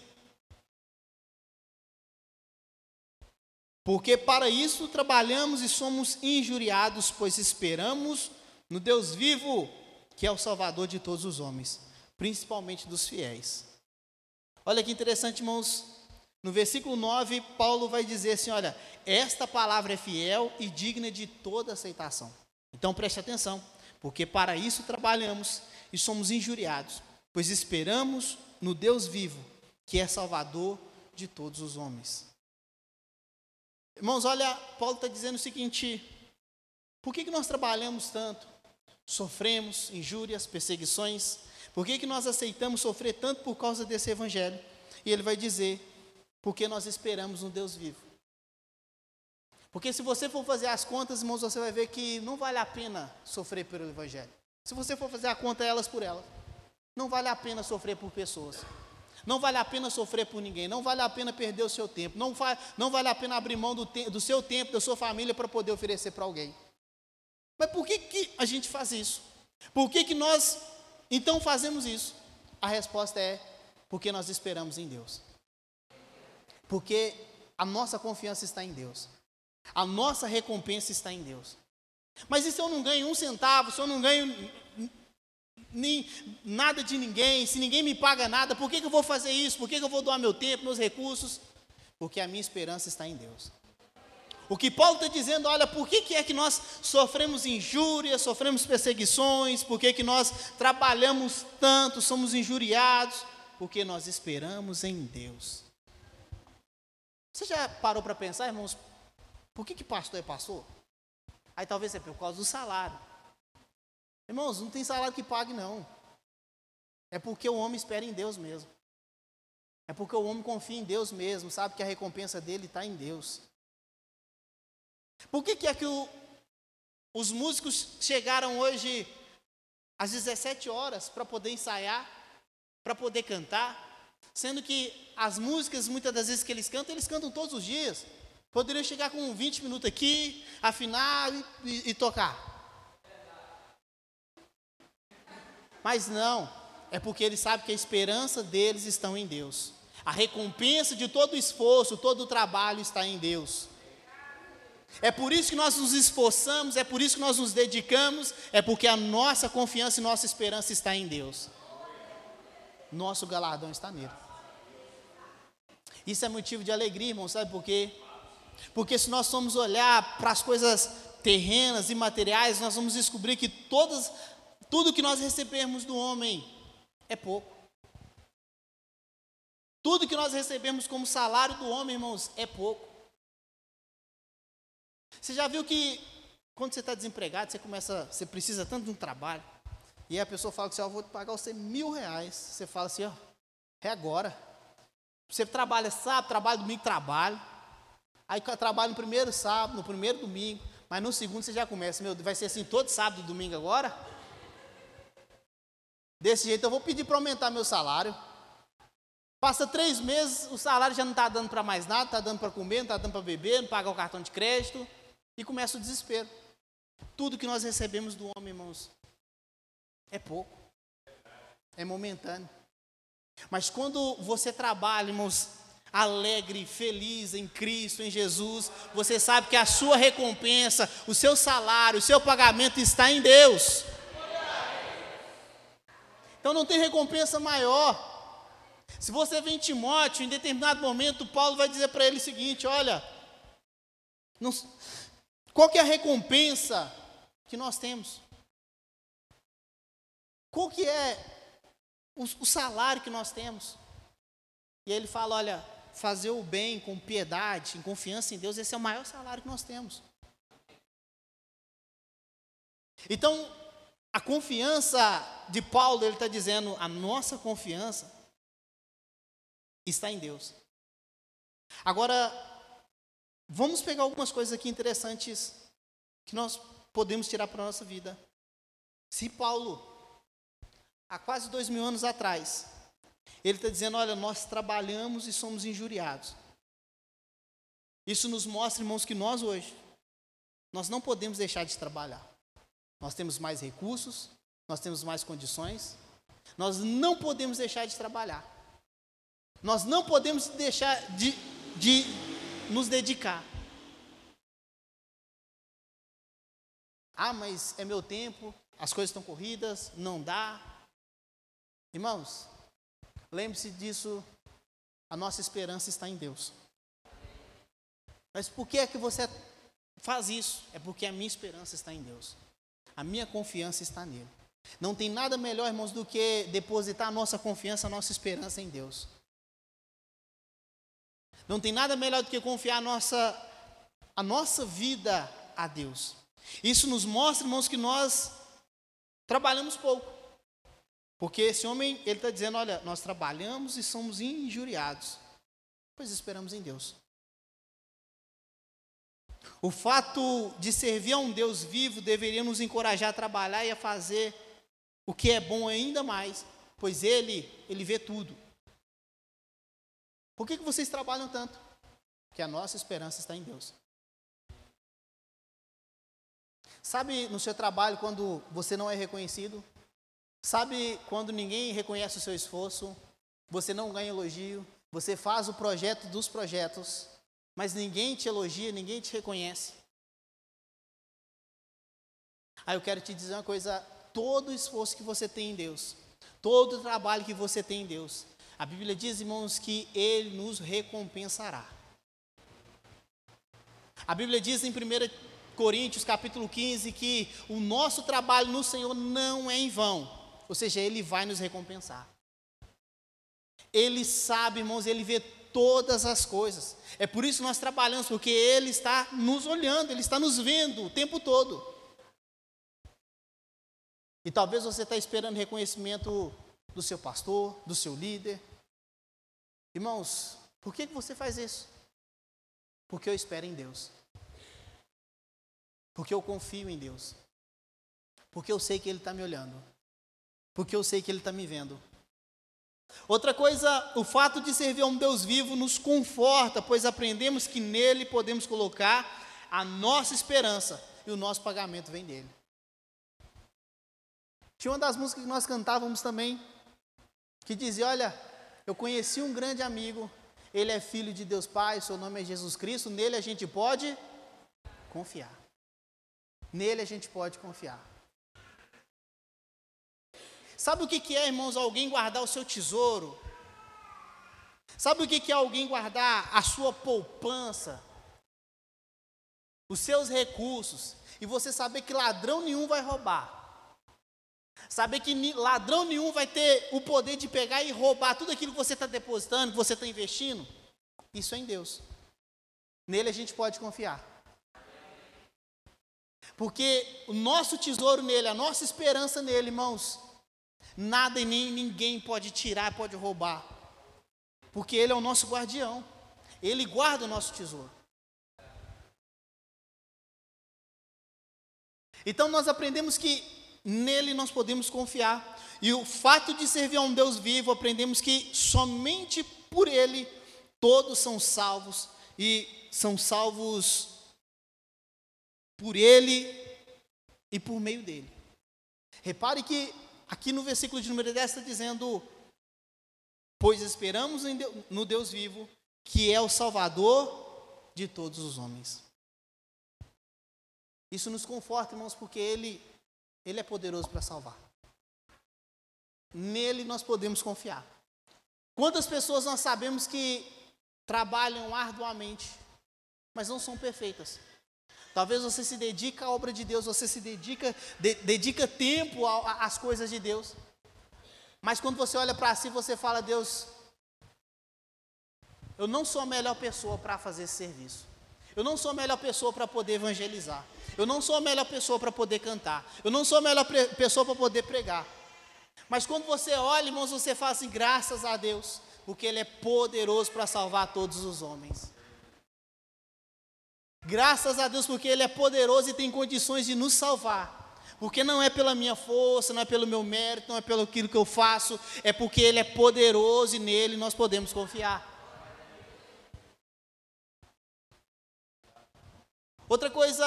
Porque para isso trabalhamos e somos injuriados, pois esperamos no Deus vivo, que é o Salvador de todos os homens, principalmente dos fiéis. Olha que interessante, irmãos. No versículo 9, Paulo vai dizer assim: Olha, esta palavra é fiel e digna de toda aceitação. Então preste atenção, porque para isso trabalhamos e somos injuriados, pois esperamos no Deus vivo, que é Salvador de todos os homens. Irmãos, olha, Paulo está dizendo o seguinte: por que, que nós trabalhamos tanto? Sofremos injúrias, perseguições? Por que, que nós aceitamos sofrer tanto por causa desse evangelho? E ele vai dizer: porque nós esperamos no Deus vivo. Porque se você for fazer as contas, irmãos, você vai ver que não vale a pena sofrer pelo evangelho. Se você for fazer a conta elas por elas. Não vale a pena sofrer por pessoas. Não vale a pena sofrer por ninguém. Não vale a pena perder o seu tempo. Não, não vale a pena abrir mão do, do seu tempo, da sua família, para poder oferecer para alguém. Mas por que, que a gente faz isso? Por que, que nós então fazemos isso? A resposta é porque nós esperamos em Deus. Porque a nossa confiança está em Deus. A nossa recompensa está em Deus. Mas e se eu não ganho um centavo, se eu não ganho nem nada de ninguém, se ninguém me paga nada, por que, que eu vou fazer isso? Por que, que eu vou doar meu tempo, meus recursos? Porque a minha esperança está em Deus. O que Paulo está dizendo, olha, por que, que é que nós sofremos injúrias, sofremos perseguições, por que, que nós trabalhamos tanto, somos injuriados? Porque nós esperamos em Deus. Você já parou para pensar, irmãos, por que, que pastor é pastor? Aí talvez é por causa do salário. Irmãos, não tem salário que pague, não. É porque o homem espera em Deus mesmo. É porque o homem confia em Deus mesmo, sabe que a recompensa dele está em Deus. Por que, que é que o, os músicos chegaram hoje às 17 horas para poder ensaiar, para poder cantar? Sendo que as músicas, muitas das vezes que eles cantam, eles cantam todos os dias. Poderiam chegar com 20 minutos aqui, afinar e, e, e tocar. Mas não, é porque ele sabe que a esperança deles está em Deus. A recompensa de todo o esforço, todo o trabalho está em Deus. É por isso que nós nos esforçamos, é por isso que nós nos dedicamos, é porque a nossa confiança e nossa esperança está em Deus. Nosso galardão está nele. Isso é motivo de alegria, irmão, sabe por quê? Porque se nós formos olhar para as coisas terrenas e materiais, nós vamos descobrir que todas tudo que nós recebemos do homem é pouco. Tudo que nós recebemos como salário do homem, irmãos, é pouco. Você já viu que quando você está desempregado, você começa, você precisa tanto de um trabalho, e a pessoa fala que você, ó, vou pagar você mil reais. Você fala assim, ó, é agora. Você trabalha sábado, trabalha domingo, trabalho. Aí trabalha no primeiro sábado, no primeiro domingo, mas no segundo você já começa, meu, vai ser assim todo sábado e domingo agora? Desse jeito eu vou pedir para aumentar meu salário. Passa três meses, o salário já não está dando para mais nada, está dando para comer, não está dando para beber, não pagar o cartão de crédito, e começa o desespero. Tudo que nós recebemos do homem, irmãos, é pouco, é momentâneo. Mas quando você trabalha, irmãos, alegre, feliz em Cristo, em Jesus, você sabe que a sua recompensa, o seu salário, o seu pagamento está em Deus. Então não tem recompensa maior. Se você vem em Timóteo, em determinado momento, Paulo vai dizer para ele o seguinte: olha, não, qual é a recompensa que nós temos? Qual que é o, o salário que nós temos? E ele fala: olha, fazer o bem com piedade, em confiança em Deus, esse é o maior salário que nós temos. Então, a confiança de Paulo, ele está dizendo, a nossa confiança está em Deus. Agora, vamos pegar algumas coisas aqui interessantes que nós podemos tirar para a nossa vida. Se Paulo, há quase dois mil anos atrás, ele está dizendo: olha, nós trabalhamos e somos injuriados. Isso nos mostra, irmãos, que nós hoje, nós não podemos deixar de trabalhar. Nós temos mais recursos, nós temos mais condições, nós não podemos deixar de trabalhar. Nós não podemos deixar de, de nos dedicar. Ah, mas é meu tempo, as coisas estão corridas, não dá. Irmãos, Lembre-se disso, a nossa esperança está em Deus. Mas por que é que você faz isso? É porque a minha esperança está em Deus. A minha confiança está nele. Não tem nada melhor, irmãos, do que depositar a nossa confiança, a nossa esperança em Deus. Não tem nada melhor do que confiar a nossa, a nossa vida a Deus. Isso nos mostra, irmãos, que nós trabalhamos pouco. Porque esse homem, ele está dizendo: olha, nós trabalhamos e somos injuriados, pois esperamos em Deus. O fato de servir a um Deus vivo deveria nos encorajar a trabalhar e a fazer o que é bom ainda mais, pois Ele, Ele vê tudo. Por que, que vocês trabalham tanto? Porque a nossa esperança está em Deus. Sabe no seu trabalho quando você não é reconhecido? Sabe quando ninguém reconhece o seu esforço, você não ganha elogio, você faz o projeto dos projetos, mas ninguém te elogia, ninguém te reconhece. Aí eu quero te dizer uma coisa: todo esforço que você tem em Deus, todo o trabalho que você tem em Deus, a Bíblia diz, irmãos, que Ele nos recompensará. A Bíblia diz em 1 Coríntios capítulo 15 que o nosso trabalho no Senhor não é em vão. Ou seja, Ele vai nos recompensar. Ele sabe, irmãos, Ele vê todas as coisas. É por isso que nós trabalhamos, porque Ele está nos olhando, Ele está nos vendo o tempo todo. E talvez você está esperando reconhecimento do seu pastor, do seu líder. Irmãos, por que você faz isso? Porque eu espero em Deus. Porque eu confio em Deus. Porque eu sei que Ele está me olhando porque eu sei que Ele está me vendo. Outra coisa, o fato de servir a um Deus vivo nos conforta, pois aprendemos que nele podemos colocar a nossa esperança e o nosso pagamento vem dele. Tinha uma das músicas que nós cantávamos também, que dizia: Olha, eu conheci um grande amigo, ele é filho de Deus Pai, seu nome é Jesus Cristo, nele a gente pode confiar. Nele a gente pode confiar. Sabe o que é, irmãos, alguém guardar o seu tesouro? Sabe o que é alguém guardar a sua poupança? Os seus recursos. E você saber que ladrão nenhum vai roubar. Saber que ladrão nenhum vai ter o poder de pegar e roubar tudo aquilo que você está depositando, que você está investindo. Isso é em Deus. Nele a gente pode confiar. Porque o nosso tesouro nele, a nossa esperança nele, irmãos, nada e nem ninguém pode tirar, pode roubar. Porque ele é o nosso guardião. Ele guarda o nosso tesouro. Então nós aprendemos que nele nós podemos confiar. E o fato de servir a um Deus vivo, aprendemos que somente por ele todos são salvos e são salvos por ele e por meio dele. Repare que aqui no versículo de número 10 está dizendo: Pois esperamos no Deus vivo, que é o Salvador de todos os homens. Isso nos conforta, irmãos, porque Ele, Ele é poderoso para salvar. Nele nós podemos confiar. Quantas pessoas nós sabemos que trabalham arduamente, mas não são perfeitas? Talvez você se dedica à obra de Deus, você se dedica, de, dedica tempo às coisas de Deus. Mas quando você olha para si, você fala, Deus, eu não sou a melhor pessoa para fazer esse serviço. Eu não sou a melhor pessoa para poder evangelizar. Eu não sou a melhor pessoa para poder cantar. Eu não sou a melhor pessoa para poder pregar. Mas quando você olha, irmãos, você fala assim, graças a Deus, porque Ele é poderoso para salvar todos os homens. Graças a Deus, porque Ele é poderoso e tem condições de nos salvar. Porque não é pela minha força, não é pelo meu mérito, não é pelo aquilo que eu faço, é porque Ele é poderoso e nele nós podemos confiar. Outra coisa,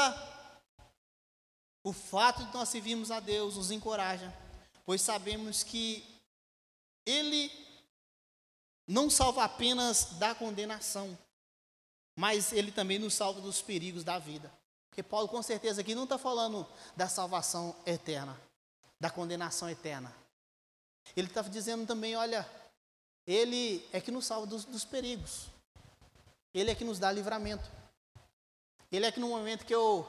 o fato de nós servirmos a Deus nos encoraja, pois sabemos que Ele não salva apenas da condenação, mas Ele também nos salva dos perigos da vida. Porque Paulo, com certeza, aqui não está falando da salvação eterna, da condenação eterna. Ele está dizendo também: olha, Ele é que nos salva dos, dos perigos, Ele é que nos dá livramento. Ele é que no momento que eu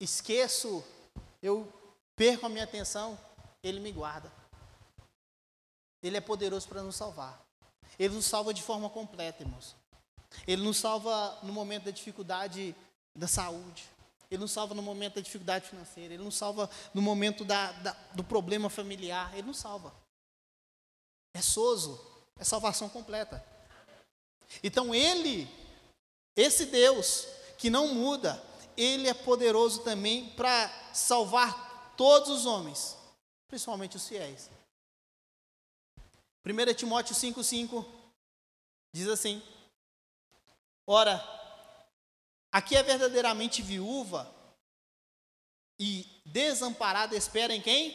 esqueço, eu perco a minha atenção, Ele me guarda. Ele é poderoso para nos salvar. Ele nos salva de forma completa, irmãos. Ele nos salva no momento da dificuldade da saúde. Ele nos salva no momento da dificuldade financeira. Ele nos salva no momento da, da, do problema familiar. Ele nos salva. É soso. É salvação completa. Então, Ele, esse Deus que não muda, Ele é poderoso também para salvar todos os homens, principalmente os fiéis. 1 Timóteo 5,5 diz assim: Ora, aqui é verdadeiramente viúva e desamparada espera em quem?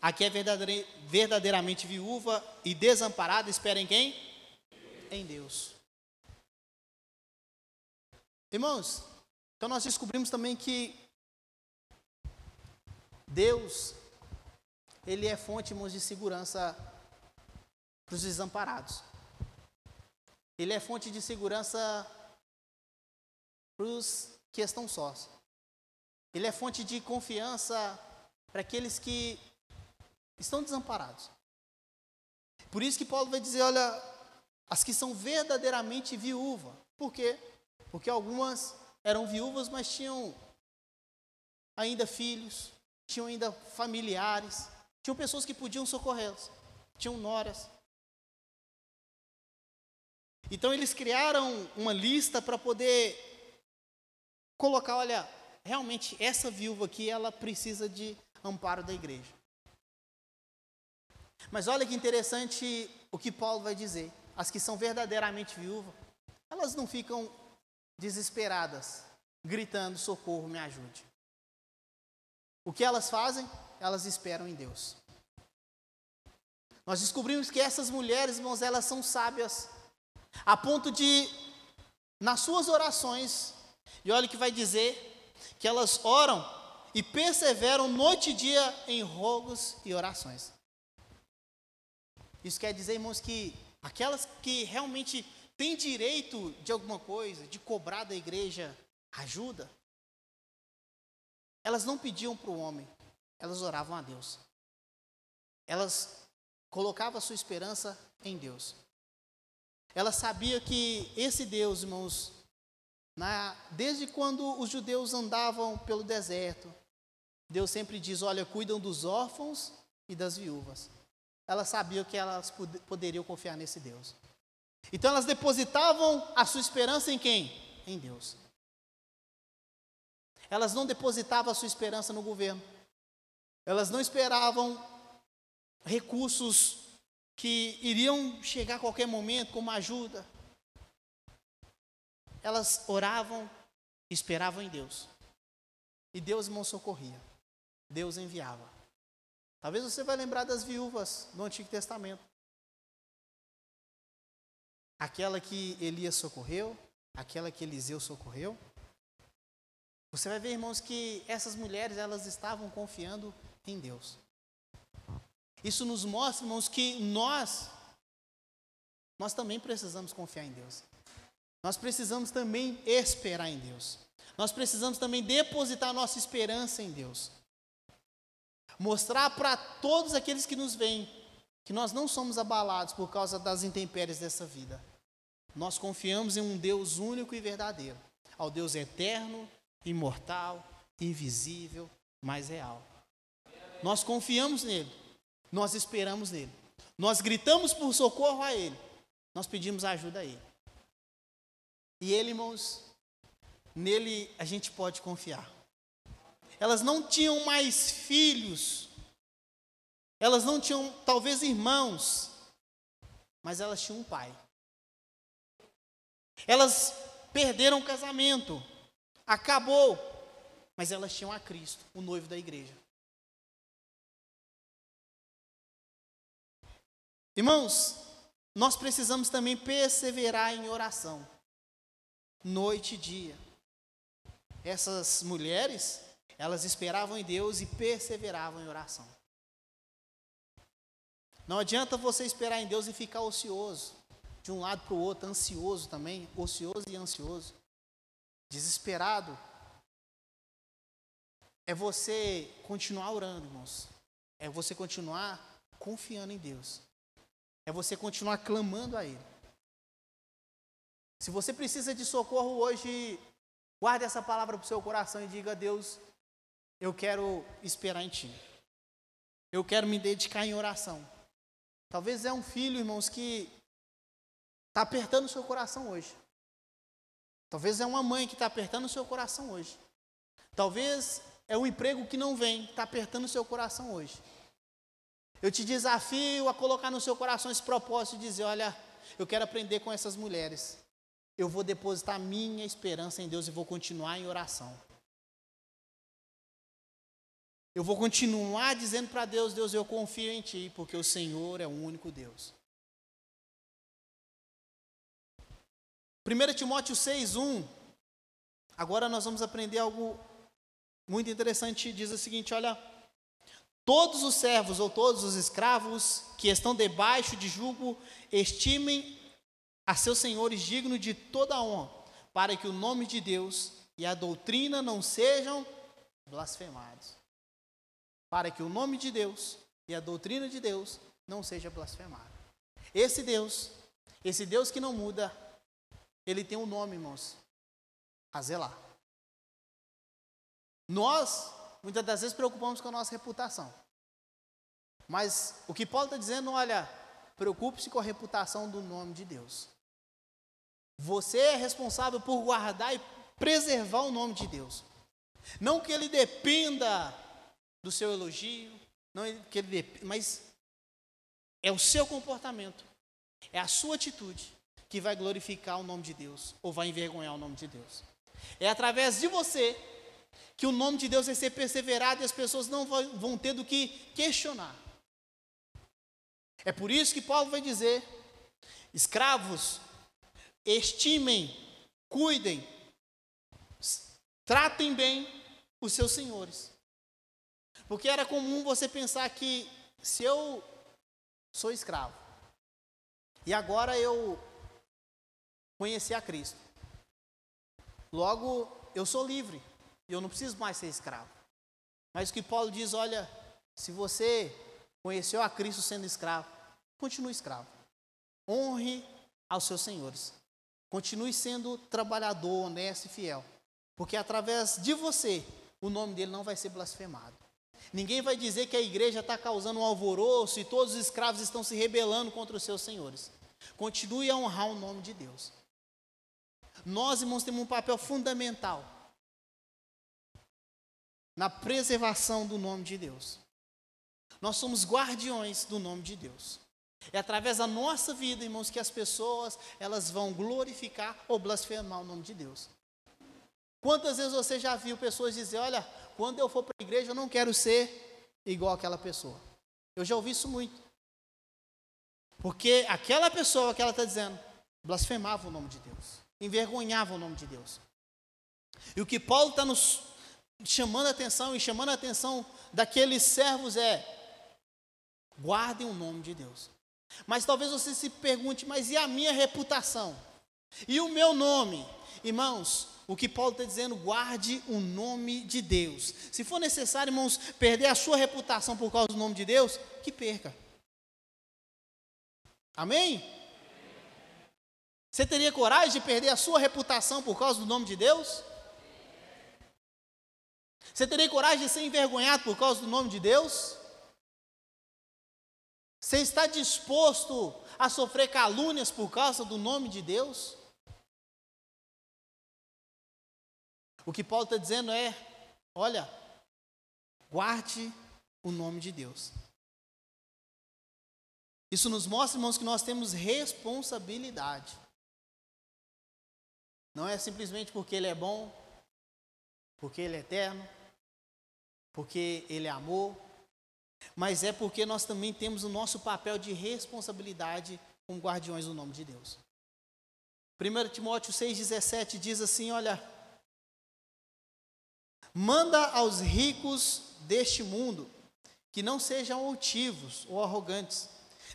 Aqui é verdadeiramente viúva e desamparada espera em quem? Em Deus. Irmãos, então nós descobrimos também que Deus, Ele é fonte, irmãos, de segurança para os desamparados. Ele é fonte de segurança para os que estão sós. Ele é fonte de confiança para aqueles que estão desamparados. Por isso que Paulo vai dizer, olha, as que são verdadeiramente viúvas. Por quê? Porque algumas eram viúvas, mas tinham ainda filhos, tinham ainda familiares, tinham pessoas que podiam socorrê-las, tinham noras. Então eles criaram uma lista para poder colocar, olha, realmente essa viúva aqui, ela precisa de amparo da igreja. Mas olha que interessante o que Paulo vai dizer. As que são verdadeiramente viúvas, elas não ficam desesperadas, gritando: socorro, me ajude. O que elas fazem? Elas esperam em Deus. Nós descobrimos que essas mulheres, irmãos, elas são sábias a ponto de, nas suas orações, e olha o que vai dizer, que elas oram e perseveram noite e dia em rogos e orações. Isso quer dizer, irmãos, que aquelas que realmente têm direito de alguma coisa, de cobrar da igreja ajuda, elas não pediam para o homem, elas oravam a Deus. Elas colocavam a sua esperança em Deus. Ela sabia que esse Deus, irmãos, Na, desde quando os judeus andavam pelo deserto, Deus sempre diz: Olha, cuidam dos órfãos e das viúvas. Elas sabiam que elas poderiam confiar nesse Deus. Então elas depositavam a sua esperança em quem? Em Deus. Elas não depositavam a sua esperança no governo. Elas não esperavam recursos que iriam chegar a qualquer momento como ajuda. Elas oravam, esperavam em Deus. E Deus, irmão, socorria. Deus enviava. Talvez você vai lembrar das viúvas do Antigo Testamento. Aquela que Elias socorreu, aquela que Eliseu socorreu. Você vai ver, irmãos, que essas mulheres, elas estavam confiando em Deus. Isso nos mostra, irmãos, que nós, nós também precisamos confiar em Deus. Nós precisamos também esperar em Deus. Nós precisamos também depositar nossa esperança em Deus. Mostrar para todos aqueles que nos veem que nós não somos abalados por causa das intempéries dessa vida. Nós confiamos em um Deus único e verdadeiro, ao Deus eterno, imortal, invisível, mas real. Nós confiamos nele, nós esperamos nele, nós gritamos por socorro a ele, nós pedimos ajuda a ele. E ele, irmãos, nele a gente pode confiar. Elas não tinham mais filhos, elas não tinham talvez irmãos, mas elas tinham um pai. Elas perderam o casamento, acabou, mas elas tinham a Cristo, o noivo da igreja. Irmãos, nós precisamos também perseverar em oração noite e dia. Essas mulheres, elas esperavam em Deus e perseveravam em oração. Não adianta você esperar em Deus e ficar ocioso, de um lado para o outro, ansioso também, ocioso e ansioso, desesperado. É você continuar orando, irmãos. É você continuar confiando em Deus. É você continuar clamando a Ele. Se você precisa de socorro hoje, guarde essa palavra para o seu coração e diga a Deus: Eu quero esperar em Ti. Eu quero me dedicar em oração. Talvez é um filho, irmãos, que está apertando o seu coração hoje. Talvez é uma mãe que está apertando o seu coração hoje. Talvez é um emprego que não vem, está apertando o seu coração hoje. Eu te desafio a colocar no seu coração esse propósito de dizer: olha, eu quero aprender com essas mulheres eu vou depositar minha esperança em Deus e vou continuar em oração. Eu vou continuar dizendo para Deus: Deus, eu confio em Ti, porque o Senhor é o único Deus. 1 Timóteo 6,1. Agora nós vamos aprender algo muito interessante. Diz o seguinte: olha. Todos os servos ou todos os escravos que estão debaixo de jugo estimem a seus senhores digno de toda honra, para que o nome de Deus e a doutrina não sejam blasfemados. Para que o nome de Deus e a doutrina de Deus não seja blasfemado. Esse Deus, esse Deus que não muda, ele tem um nome, irmãos, a zelar. Nós, muitas das vezes, preocupamos com a nossa reputação. Mas o que Paulo está dizendo, olha, preocupe-se com a reputação do nome de Deus. Você é responsável por guardar e preservar o nome de Deus. Não que ele dependa do seu elogio, não que ele dependa, mas é o seu comportamento, é a sua atitude que vai glorificar o nome de Deus ou vai envergonhar o nome de Deus. É através de você que o nome de Deus vai ser perseverado e as pessoas não vão ter do que questionar. É por isso que Paulo vai dizer: escravos, estimem, cuidem, tratem bem os seus senhores. Porque era comum você pensar que se eu sou escravo e agora eu conheci a Cristo, logo eu sou livre e eu não preciso mais ser escravo. Mas o que Paulo diz, olha, se você conheceu a Cristo sendo escravo, continue escravo. Honre aos seus senhores. Continue sendo trabalhador, honesto e fiel. Porque através de você, o nome dele não vai ser blasfemado. Ninguém vai dizer que a igreja está causando um alvoroço e todos os escravos estão se rebelando contra os seus senhores. Continue a honrar o nome de Deus. Nós, irmãos, temos um papel fundamental na preservação do nome de Deus. Nós somos guardiões do nome de Deus. É através da nossa vida, irmãos, que as pessoas elas vão glorificar ou blasfemar o nome de Deus. Quantas vezes você já viu pessoas dizer, olha, quando eu for para a igreja eu não quero ser igual aquela pessoa. Eu já ouvi isso muito. Porque aquela pessoa que ela está dizendo blasfemava o nome de Deus, envergonhava o nome de Deus. E o que Paulo está nos chamando a atenção e chamando a atenção daqueles servos é guardem o nome de Deus. Mas talvez você se pergunte, mas e a minha reputação? E o meu nome? Irmãos, o que Paulo está dizendo, guarde o nome de Deus. Se for necessário, irmãos, perder a sua reputação por causa do nome de Deus, que perca. Amém? Você teria coragem de perder a sua reputação por causa do nome de Deus? Você teria coragem de ser envergonhado por causa do nome de Deus? Você está disposto a sofrer calúnias por causa do nome de Deus? O que Paulo está dizendo é: olha, guarde o nome de Deus. Isso nos mostra, irmãos, que nós temos responsabilidade. Não é simplesmente porque Ele é bom, porque Ele é eterno, porque Ele é amor, mas é porque nós também temos o nosso papel de responsabilidade como guardiões do nome de Deus. 1 Timóteo 6,17 diz assim: Olha, manda aos ricos deste mundo que não sejam altivos ou arrogantes,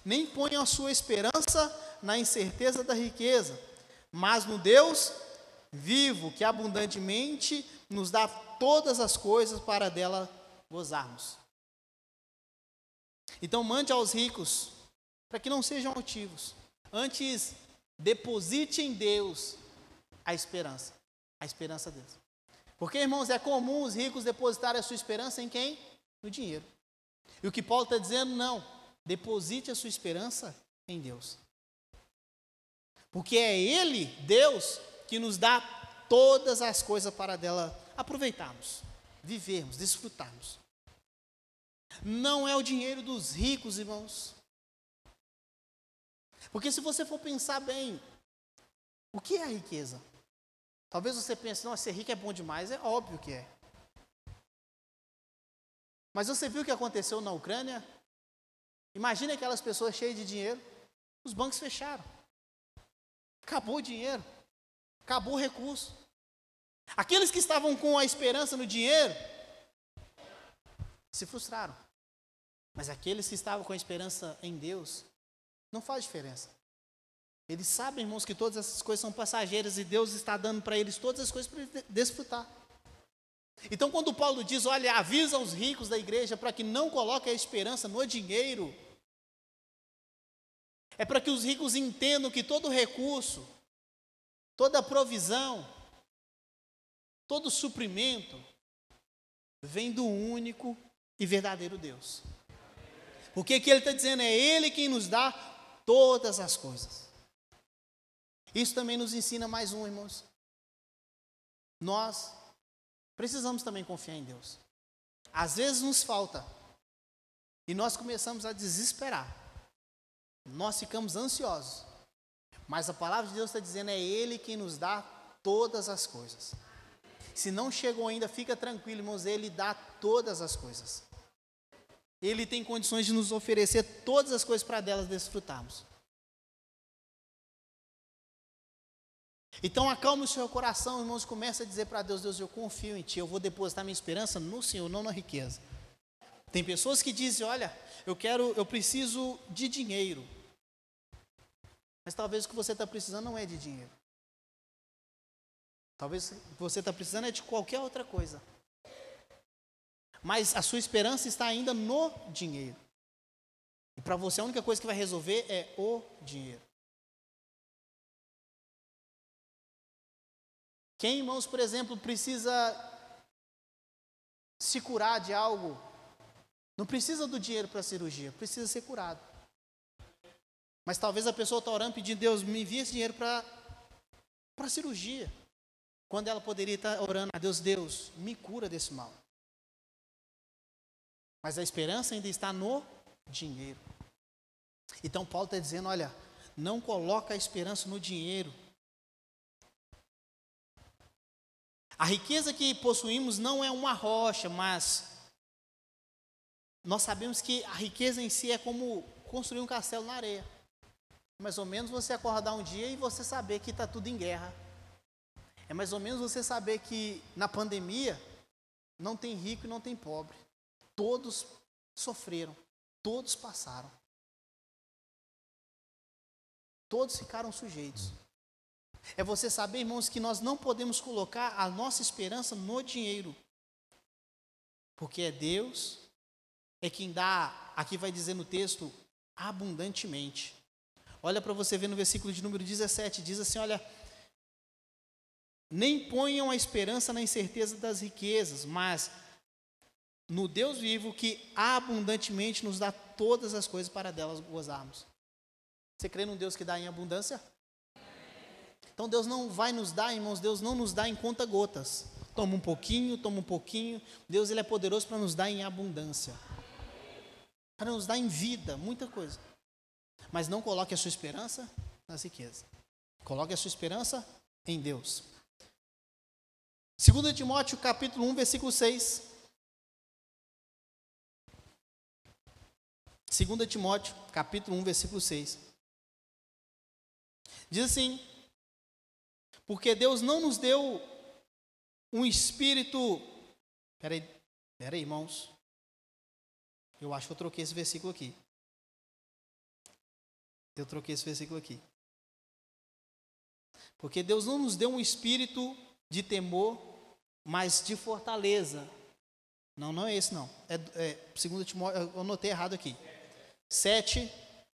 nem ponham a sua esperança na incerteza da riqueza, mas no Deus vivo, que abundantemente nos dá todas as coisas para dela gozarmos. Então, mande aos ricos, para que não sejam altivos. Antes, deposite em Deus a esperança. A esperança deles. Porque, irmãos, é comum os ricos depositarem a sua esperança em quem? No dinheiro. E o que Paulo está dizendo, não. Deposite a sua esperança em Deus. Porque é Ele, Deus, que nos dá todas as coisas para dela aproveitarmos, vivermos, desfrutarmos. Não é o dinheiro dos ricos, irmãos. Porque se você for pensar bem, o que é a riqueza? Talvez você pense, não, ser rico é bom demais, é óbvio que é. Mas você viu o que aconteceu na Ucrânia? Imagine aquelas pessoas cheias de dinheiro, os bancos fecharam. Acabou o dinheiro, acabou o recurso. Aqueles que estavam com a esperança no dinheiro se frustraram. Mas aqueles que estavam com a esperança em Deus, não faz diferença. Eles sabem, irmãos, que todas essas coisas são passageiras e Deus está dando para eles todas as coisas para desfrutar. Então, quando Paulo diz, olha, avisa os ricos da igreja para que não coloquem a esperança no dinheiro, é para que os ricos entendam que todo recurso, toda provisão, todo suprimento vem do único e verdadeiro Deus. Porque que ele está dizendo é Ele quem nos dá todas as coisas. Isso também nos ensina mais um, irmãos. Nós precisamos também confiar em Deus. Às vezes nos falta. E nós começamos a desesperar. Nós ficamos ansiosos. Mas a palavra de Deus está dizendo é Ele quem nos dá todas as coisas. Se não chegou ainda, fica tranquilo, irmãos, Ele dá todas as coisas. Ele tem condições de nos oferecer todas as coisas para delas desfrutarmos. Então acalme o seu coração, irmãos, comece a dizer para Deus, Deus, eu confio em Ti, eu vou depositar minha esperança no Senhor, não na riqueza. Tem pessoas que dizem, olha, eu quero, eu preciso de dinheiro. Mas talvez o que você está precisando não é de dinheiro. Talvez o que você está precisando é de qualquer outra coisa mas a sua esperança está ainda no dinheiro. E para você a única coisa que vai resolver é o dinheiro. Quem, irmãos, por exemplo, precisa se curar de algo, não precisa do dinheiro para a cirurgia, precisa ser curado. Mas talvez a pessoa está orando pedindo, Deus, me envie esse dinheiro para a cirurgia. Quando ela poderia estar orando a Deus, Deus, me cura desse mal. Mas a esperança ainda está no dinheiro. Então Paulo está dizendo, olha, não coloca a esperança no dinheiro. A riqueza que possuímos não é uma rocha, mas nós sabemos que a riqueza em si é como construir um castelo na areia. Mais ou menos você acordar um dia e você saber que está tudo em guerra. É mais ou menos você saber que na pandemia não tem rico e não tem pobre. Todos sofreram, todos passaram. Todos ficaram sujeitos. É você saber, irmãos, que nós não podemos colocar a nossa esperança no dinheiro. Porque é Deus, é quem dá, aqui vai dizer no texto, abundantemente. Olha para você ver no versículo de número 17, diz assim: olha, nem ponham a esperança na incerteza das riquezas, mas no Deus vivo que abundantemente nos dá todas as coisas para delas gozarmos. Você crê num Deus que dá em abundância? Então Deus não vai nos dar, irmãos, Deus não nos dá em conta gotas. Toma um pouquinho, toma um pouquinho. Deus ele é poderoso para nos dar em abundância. Para nos dar em vida, muita coisa. Mas não coloque a sua esperança nas riquezas. Coloque a sua esperança em Deus. 2 Timóteo capítulo 1, versículo 6. 2 Timóteo, capítulo 1, versículo 6. Diz assim: Porque Deus não nos deu um espírito. Peraí, peraí, irmãos. Eu acho que eu troquei esse versículo aqui. Eu troquei esse versículo aqui. Porque Deus não nos deu um espírito de temor, mas de fortaleza. Não, não é esse não. É, é segundo Timóteo, eu anotei errado aqui. 7,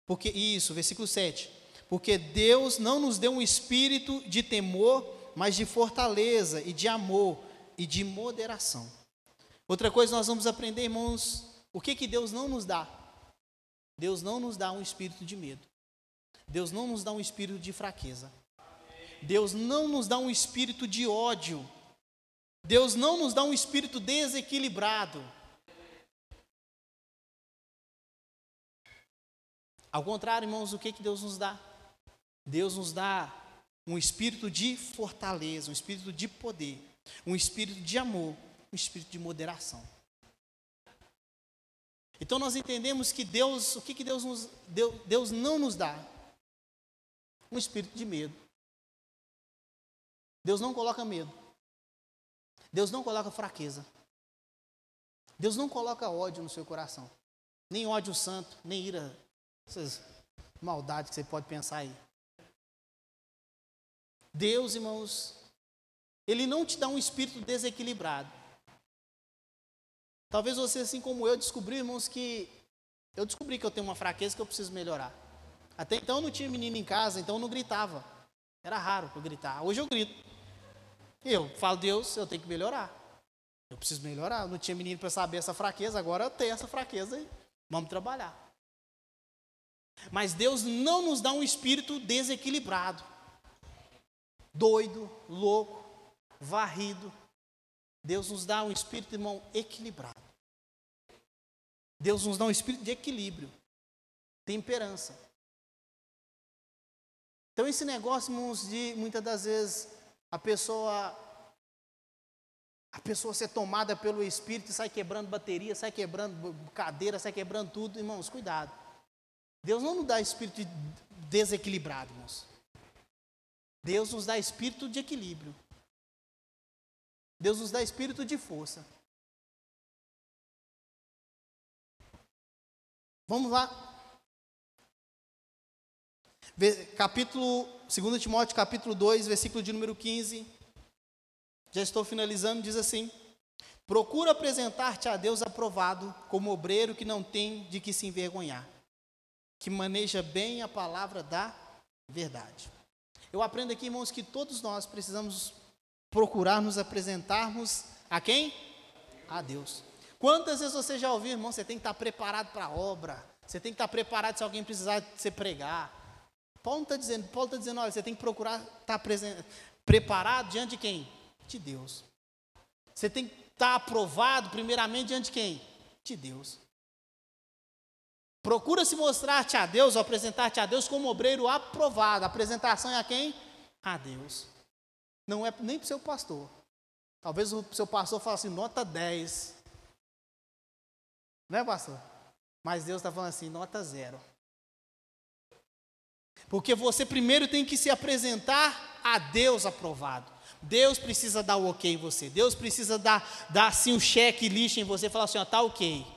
porque isso, versículo 7. Porque Deus não nos deu um espírito de temor, mas de fortaleza e de amor e de moderação. Outra coisa nós vamos aprender, irmãos, o que que Deus não nos dá? Deus não nos dá um espírito de medo. Deus não nos dá um espírito de fraqueza. Deus não nos dá um espírito de ódio. Deus não nos dá um espírito desequilibrado. Ao contrário, irmãos, o que, que Deus nos dá? Deus nos dá um espírito de fortaleza, um espírito de poder, um espírito de amor, um espírito de moderação. Então nós entendemos que Deus, o que, que Deus, nos, Deus, Deus não nos dá? um espírito de medo. Deus não coloca medo. Deus não coloca fraqueza. Deus não coloca ódio no seu coração. Nem ódio santo, nem ira, essas maldades que você pode pensar aí. Deus, irmãos, Ele não te dá um espírito desequilibrado. Talvez você, assim como eu, descobri, irmãos, que eu descobri que eu tenho uma fraqueza que eu preciso melhorar. Até então não tinha menino em casa, então eu não gritava. Era raro eu gritar. Hoje eu grito. Eu falo, Deus, eu tenho que melhorar. Eu preciso melhorar. Eu não tinha menino para saber essa fraqueza, agora eu tenho essa fraqueza e vamos trabalhar. Mas Deus não nos dá um espírito desequilibrado, doido, louco, varrido. Deus nos dá um espírito, irmão, equilibrado. Deus nos dá um espírito de equilíbrio, temperança. Então, esse negócio, irmãos, de muitas das vezes a pessoa a pessoa ser tomada pelo Espírito sai quebrando bateria, sai quebrando cadeira, sai quebrando tudo, irmãos, cuidado. Deus não nos dá espírito de desequilibrado, irmãos. Deus nos dá espírito de equilíbrio. Deus nos dá espírito de força. Vamos lá capítulo, 2 Timóteo, capítulo 2, versículo de número 15. Já estou finalizando, diz assim: Procura apresentar-te a Deus aprovado, como obreiro que não tem de que se envergonhar, que maneja bem a palavra da verdade. Eu aprendo aqui, irmãos, que todos nós precisamos procurar nos apresentarmos a quem? A Deus. Quantas vezes você já ouviu, irmão, você tem que estar preparado para a obra, você tem que estar preparado se alguém precisar de você pregar. Paulo está dizendo, Paulo está dizendo, olha, você tem que procurar estar preparado diante de quem? De Deus. Você tem que estar aprovado primeiramente diante de quem? De Deus. Procura se mostrar-te a Deus, apresentar-te a Deus como obreiro aprovado. A apresentação é a quem? A Deus. Não é nem para o seu pastor. Talvez o seu pastor fale assim, nota 10. Não é, pastor? Mas Deus está falando assim, nota zero. Porque você primeiro tem que se apresentar a Deus aprovado. Deus precisa dar o ok em você. Deus precisa dar, dar assim um cheque em você e falar assim, ó, tá ok.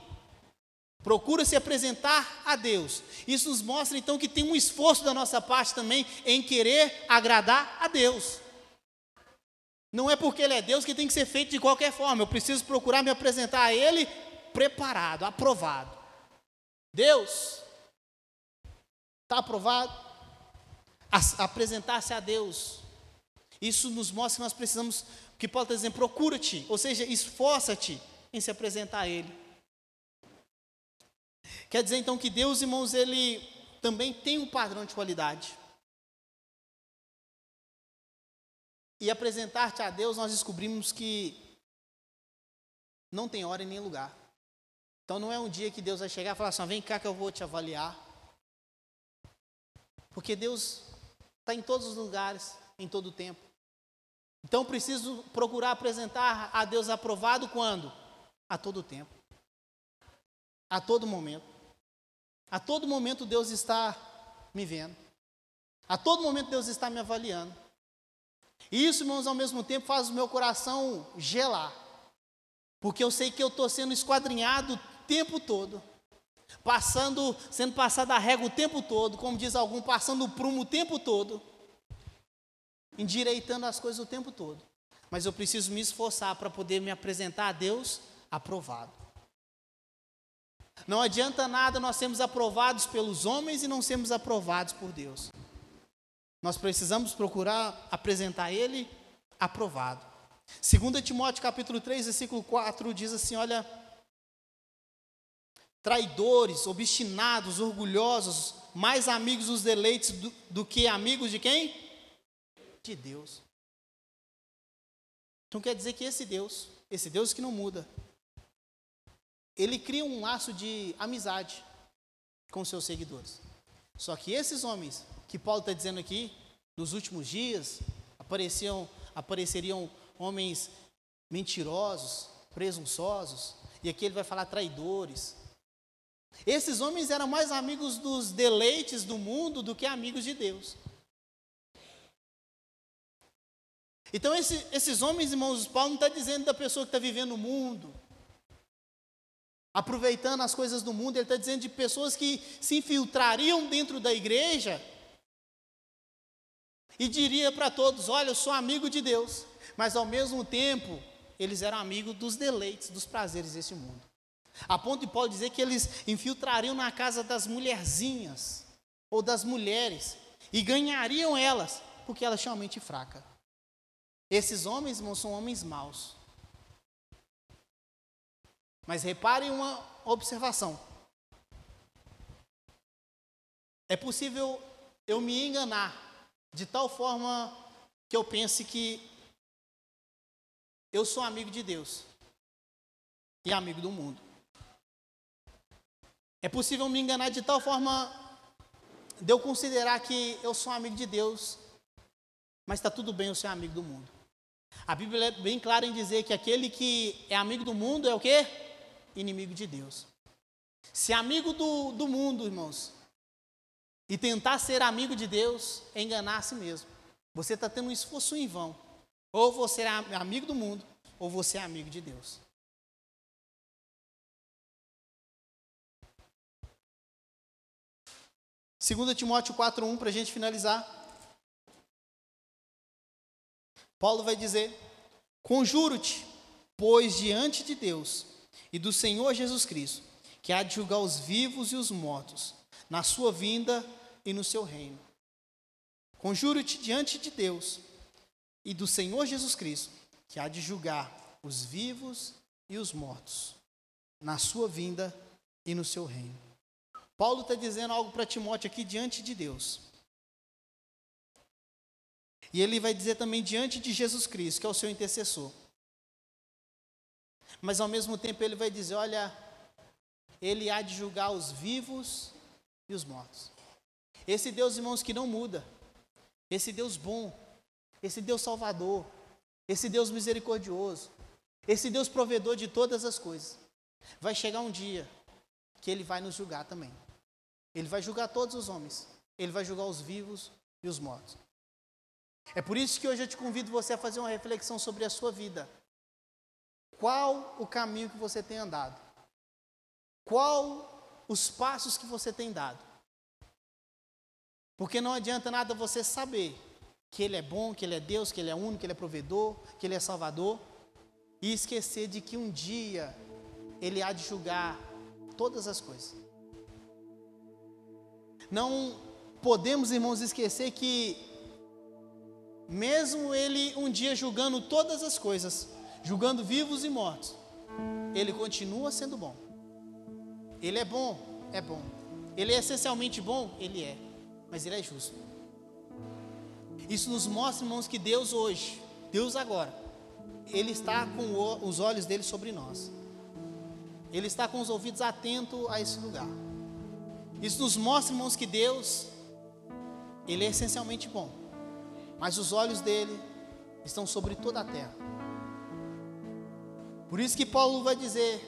Procura se apresentar a Deus. Isso nos mostra então que tem um esforço da nossa parte também em querer agradar a Deus. Não é porque Ele é Deus que tem que ser feito de qualquer forma. Eu preciso procurar me apresentar a Ele preparado, aprovado. Deus, está aprovado? Apresentar-se a Deus. Isso nos mostra que nós precisamos, que Paulo está dizendo, procura-te, ou seja, esforça-te em se apresentar a Ele. Quer dizer então que Deus, irmãos, Ele também tem um padrão de qualidade. E apresentar-te a Deus, nós descobrimos que não tem hora e nem lugar. Então não é um dia que Deus vai chegar e falar assim: vem cá que eu vou te avaliar. Porque Deus está em todos os lugares, em todo o tempo. Então preciso procurar apresentar a Deus aprovado quando? A todo tempo. A todo momento. A todo momento Deus está me vendo. A todo momento Deus está me avaliando. E isso, irmãos, ao mesmo tempo faz o meu coração gelar. Porque eu sei que eu estou sendo esquadrinhado o tempo todo. Passando, sendo passado a régua o tempo todo, como diz algum, passando o prumo o tempo todo. Endireitando as coisas o tempo todo. Mas eu preciso me esforçar para poder me apresentar a Deus aprovado. Não adianta nada nós sermos aprovados pelos homens e não sermos aprovados por Deus. Nós precisamos procurar apresentar Ele aprovado. 2 Timóteo capítulo 3, versículo 4 diz assim: olha, traidores, obstinados, orgulhosos, mais amigos dos deleites do, do que amigos de quem? De Deus. Então quer dizer que esse Deus, esse Deus que não muda, ele cria um laço de amizade com seus seguidores. Só que esses homens que Paulo está dizendo aqui, nos últimos dias, apareciam, apareceriam homens mentirosos, presunçosos, e aqui ele vai falar traidores. Esses homens eram mais amigos dos deleites do mundo do que amigos de Deus. Então, esse, esses homens, irmãos, Paulo não está dizendo da pessoa que está vivendo o mundo, aproveitando as coisas do mundo, ele está dizendo de pessoas que se infiltrariam dentro da igreja e diria para todos: Olha, eu sou amigo de Deus, mas ao mesmo tempo eles eram amigos dos deleites, dos prazeres desse mundo. A ponto de Paulo dizer que eles infiltrariam na casa das mulherzinhas ou das mulheres e ganhariam elas, porque elas tinham a mente fraca. Esses homens, irmãos, são homens maus. Mas reparem uma observação. É possível eu me enganar de tal forma que eu pense que eu sou amigo de Deus e amigo do mundo. É possível me enganar de tal forma de eu considerar que eu sou amigo de Deus, mas está tudo bem eu ser amigo do mundo. A Bíblia é bem clara em dizer que aquele que é amigo do mundo é o quê? Inimigo de Deus. Se amigo do, do mundo, irmãos, e tentar ser amigo de Deus é enganar a si mesmo. Você está tendo um esforço em vão. Ou você é amigo do mundo, ou você é amigo de Deus. Segunda Timóteo 4:1 para a gente finalizar. Paulo vai dizer: Conjuro-te, pois diante de Deus e do Senhor Jesus Cristo, que há de julgar os vivos e os mortos, na sua vinda e no seu reino. Conjuro-te diante de Deus e do Senhor Jesus Cristo, que há de julgar os vivos e os mortos, na sua vinda e no seu reino. Paulo está dizendo algo para Timóteo aqui diante de Deus. E ele vai dizer também diante de Jesus Cristo, que é o seu intercessor. Mas ao mesmo tempo ele vai dizer: olha, ele há de julgar os vivos e os mortos. Esse Deus, irmãos, que não muda. Esse Deus bom, esse Deus salvador, esse Deus misericordioso, esse Deus provedor de todas as coisas. Vai chegar um dia que ele vai nos julgar também. Ele vai julgar todos os homens. Ele vai julgar os vivos e os mortos. É por isso que hoje eu te convido você a fazer uma reflexão sobre a sua vida. Qual o caminho que você tem andado? Qual os passos que você tem dado? Porque não adianta nada você saber que Ele é bom, que Ele é Deus, que Ele é único, que Ele é provedor, que Ele é salvador, e esquecer de que um dia Ele há de julgar todas as coisas. Não podemos, irmãos, esquecer que, mesmo Ele um dia julgando todas as coisas, julgando vivos e mortos, Ele continua sendo bom. Ele é bom, é bom. Ele é essencialmente bom, Ele é, mas Ele é justo. Isso nos mostra, irmãos, que Deus hoje, Deus agora, Ele está com os olhos dele sobre nós. Ele está com os ouvidos atentos a esse lugar. Isso nos mostra, irmãos, que Deus, Ele é essencialmente bom, mas os olhos dele estão sobre toda a terra. Por isso que Paulo vai dizer: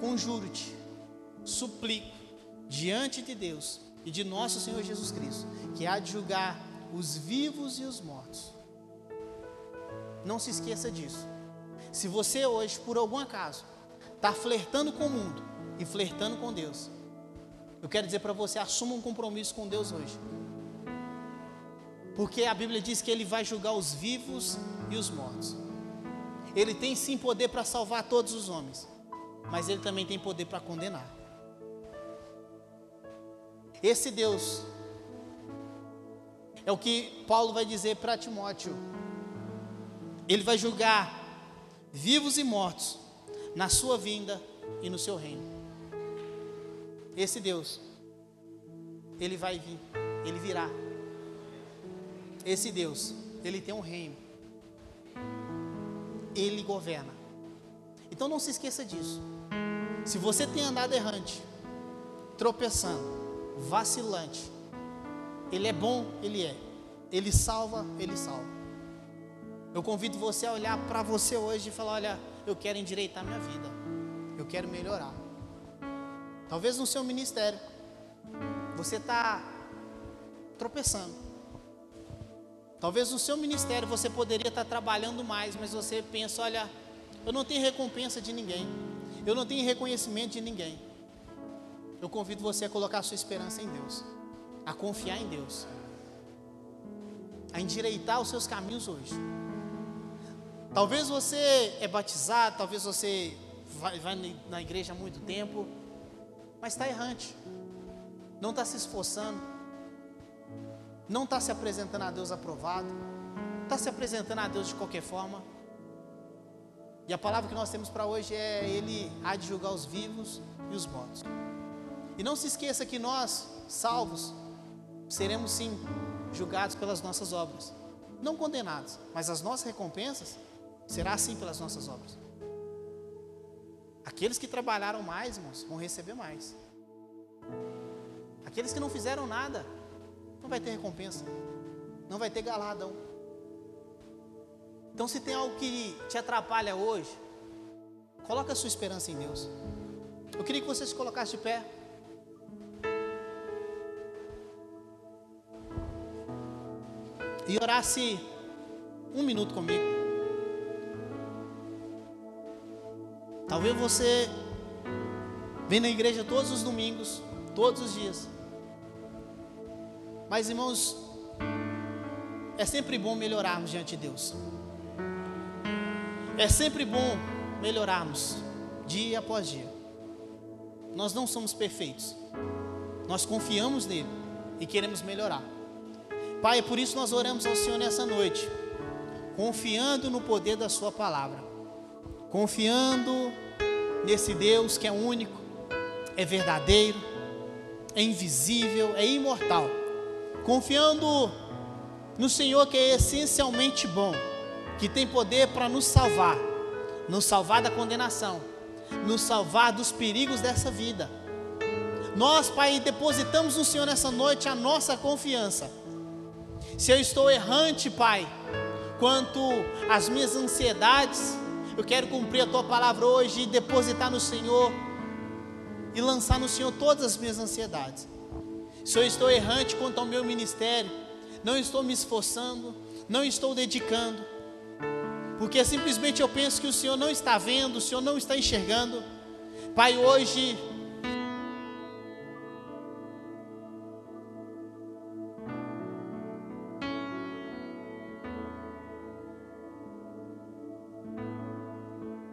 conjuro-te, suplico diante de Deus e de nosso Senhor Jesus Cristo, que há de julgar os vivos e os mortos. Não se esqueça disso. Se você hoje, por algum acaso, está flertando com o mundo e flertando com Deus, eu quero dizer para você: assuma um compromisso com Deus hoje. Porque a Bíblia diz que Ele vai julgar os vivos e os mortos. Ele tem sim poder para salvar todos os homens, mas Ele também tem poder para condenar. Esse Deus é o que Paulo vai dizer para Timóteo. Ele vai julgar vivos e mortos na sua vinda e no seu reino. Esse Deus, ele vai vir, ele virá. Esse Deus, ele tem um reino. Ele governa. Então não se esqueça disso. Se você tem andado errante, tropeçando, vacilante, ele é bom, Ele é. Ele salva, Ele salva. Eu convido você a olhar para você hoje e falar: olha, eu quero endireitar minha vida. Eu quero melhorar. Talvez no seu ministério você está tropeçando. Talvez no seu ministério você poderia estar trabalhando mais, mas você pensa: olha, eu não tenho recompensa de ninguém, eu não tenho reconhecimento de ninguém. Eu convido você a colocar a sua esperança em Deus a confiar em Deus, a endireitar os seus caminhos hoje. Talvez você é batizado, talvez você vai, vai na igreja há muito tempo, mas está errante, não está se esforçando, não está se apresentando a Deus aprovado, está se apresentando a Deus de qualquer forma. E a palavra que nós temos para hoje é: Ele há de julgar os vivos e os mortos. E não se esqueça que nós, salvos, seremos sim julgados pelas nossas obras. Não condenados, mas as nossas recompensas será assim pelas nossas obras. Aqueles que trabalharam mais, irmãos, vão receber mais. Aqueles que não fizeram nada, não vai ter recompensa. Não vai ter galadão. Então, se tem algo que te atrapalha hoje, coloca a sua esperança em Deus. Eu queria que você se colocasse de pé. e orasse um minuto comigo. Talvez você vem na igreja todos os domingos, todos os dias. Mas irmãos, é sempre bom melhorarmos diante de Deus. É sempre bom melhorarmos dia após dia. Nós não somos perfeitos. Nós confiamos nele e queremos melhorar. Pai, é por isso nós oramos ao Senhor nessa noite. confiando no poder da Sua palavra, confiando nesse Deus que é único, é verdadeiro, é invisível, é imortal, confiando no Senhor que é essencialmente bom, que tem poder para nos salvar, nos salvar da condenação, nos salvar dos perigos dessa vida. Nós, Pai, depositamos no Senhor nessa noite a nossa confiança. Se eu estou errante, Pai, quanto às minhas ansiedades, eu quero cumprir a tua palavra hoje e depositar no Senhor e lançar no Senhor todas as minhas ansiedades. Se eu estou errante quanto ao meu ministério, não estou me esforçando, não estou dedicando, porque simplesmente eu penso que o Senhor não está vendo, o Senhor não está enxergando. Pai, hoje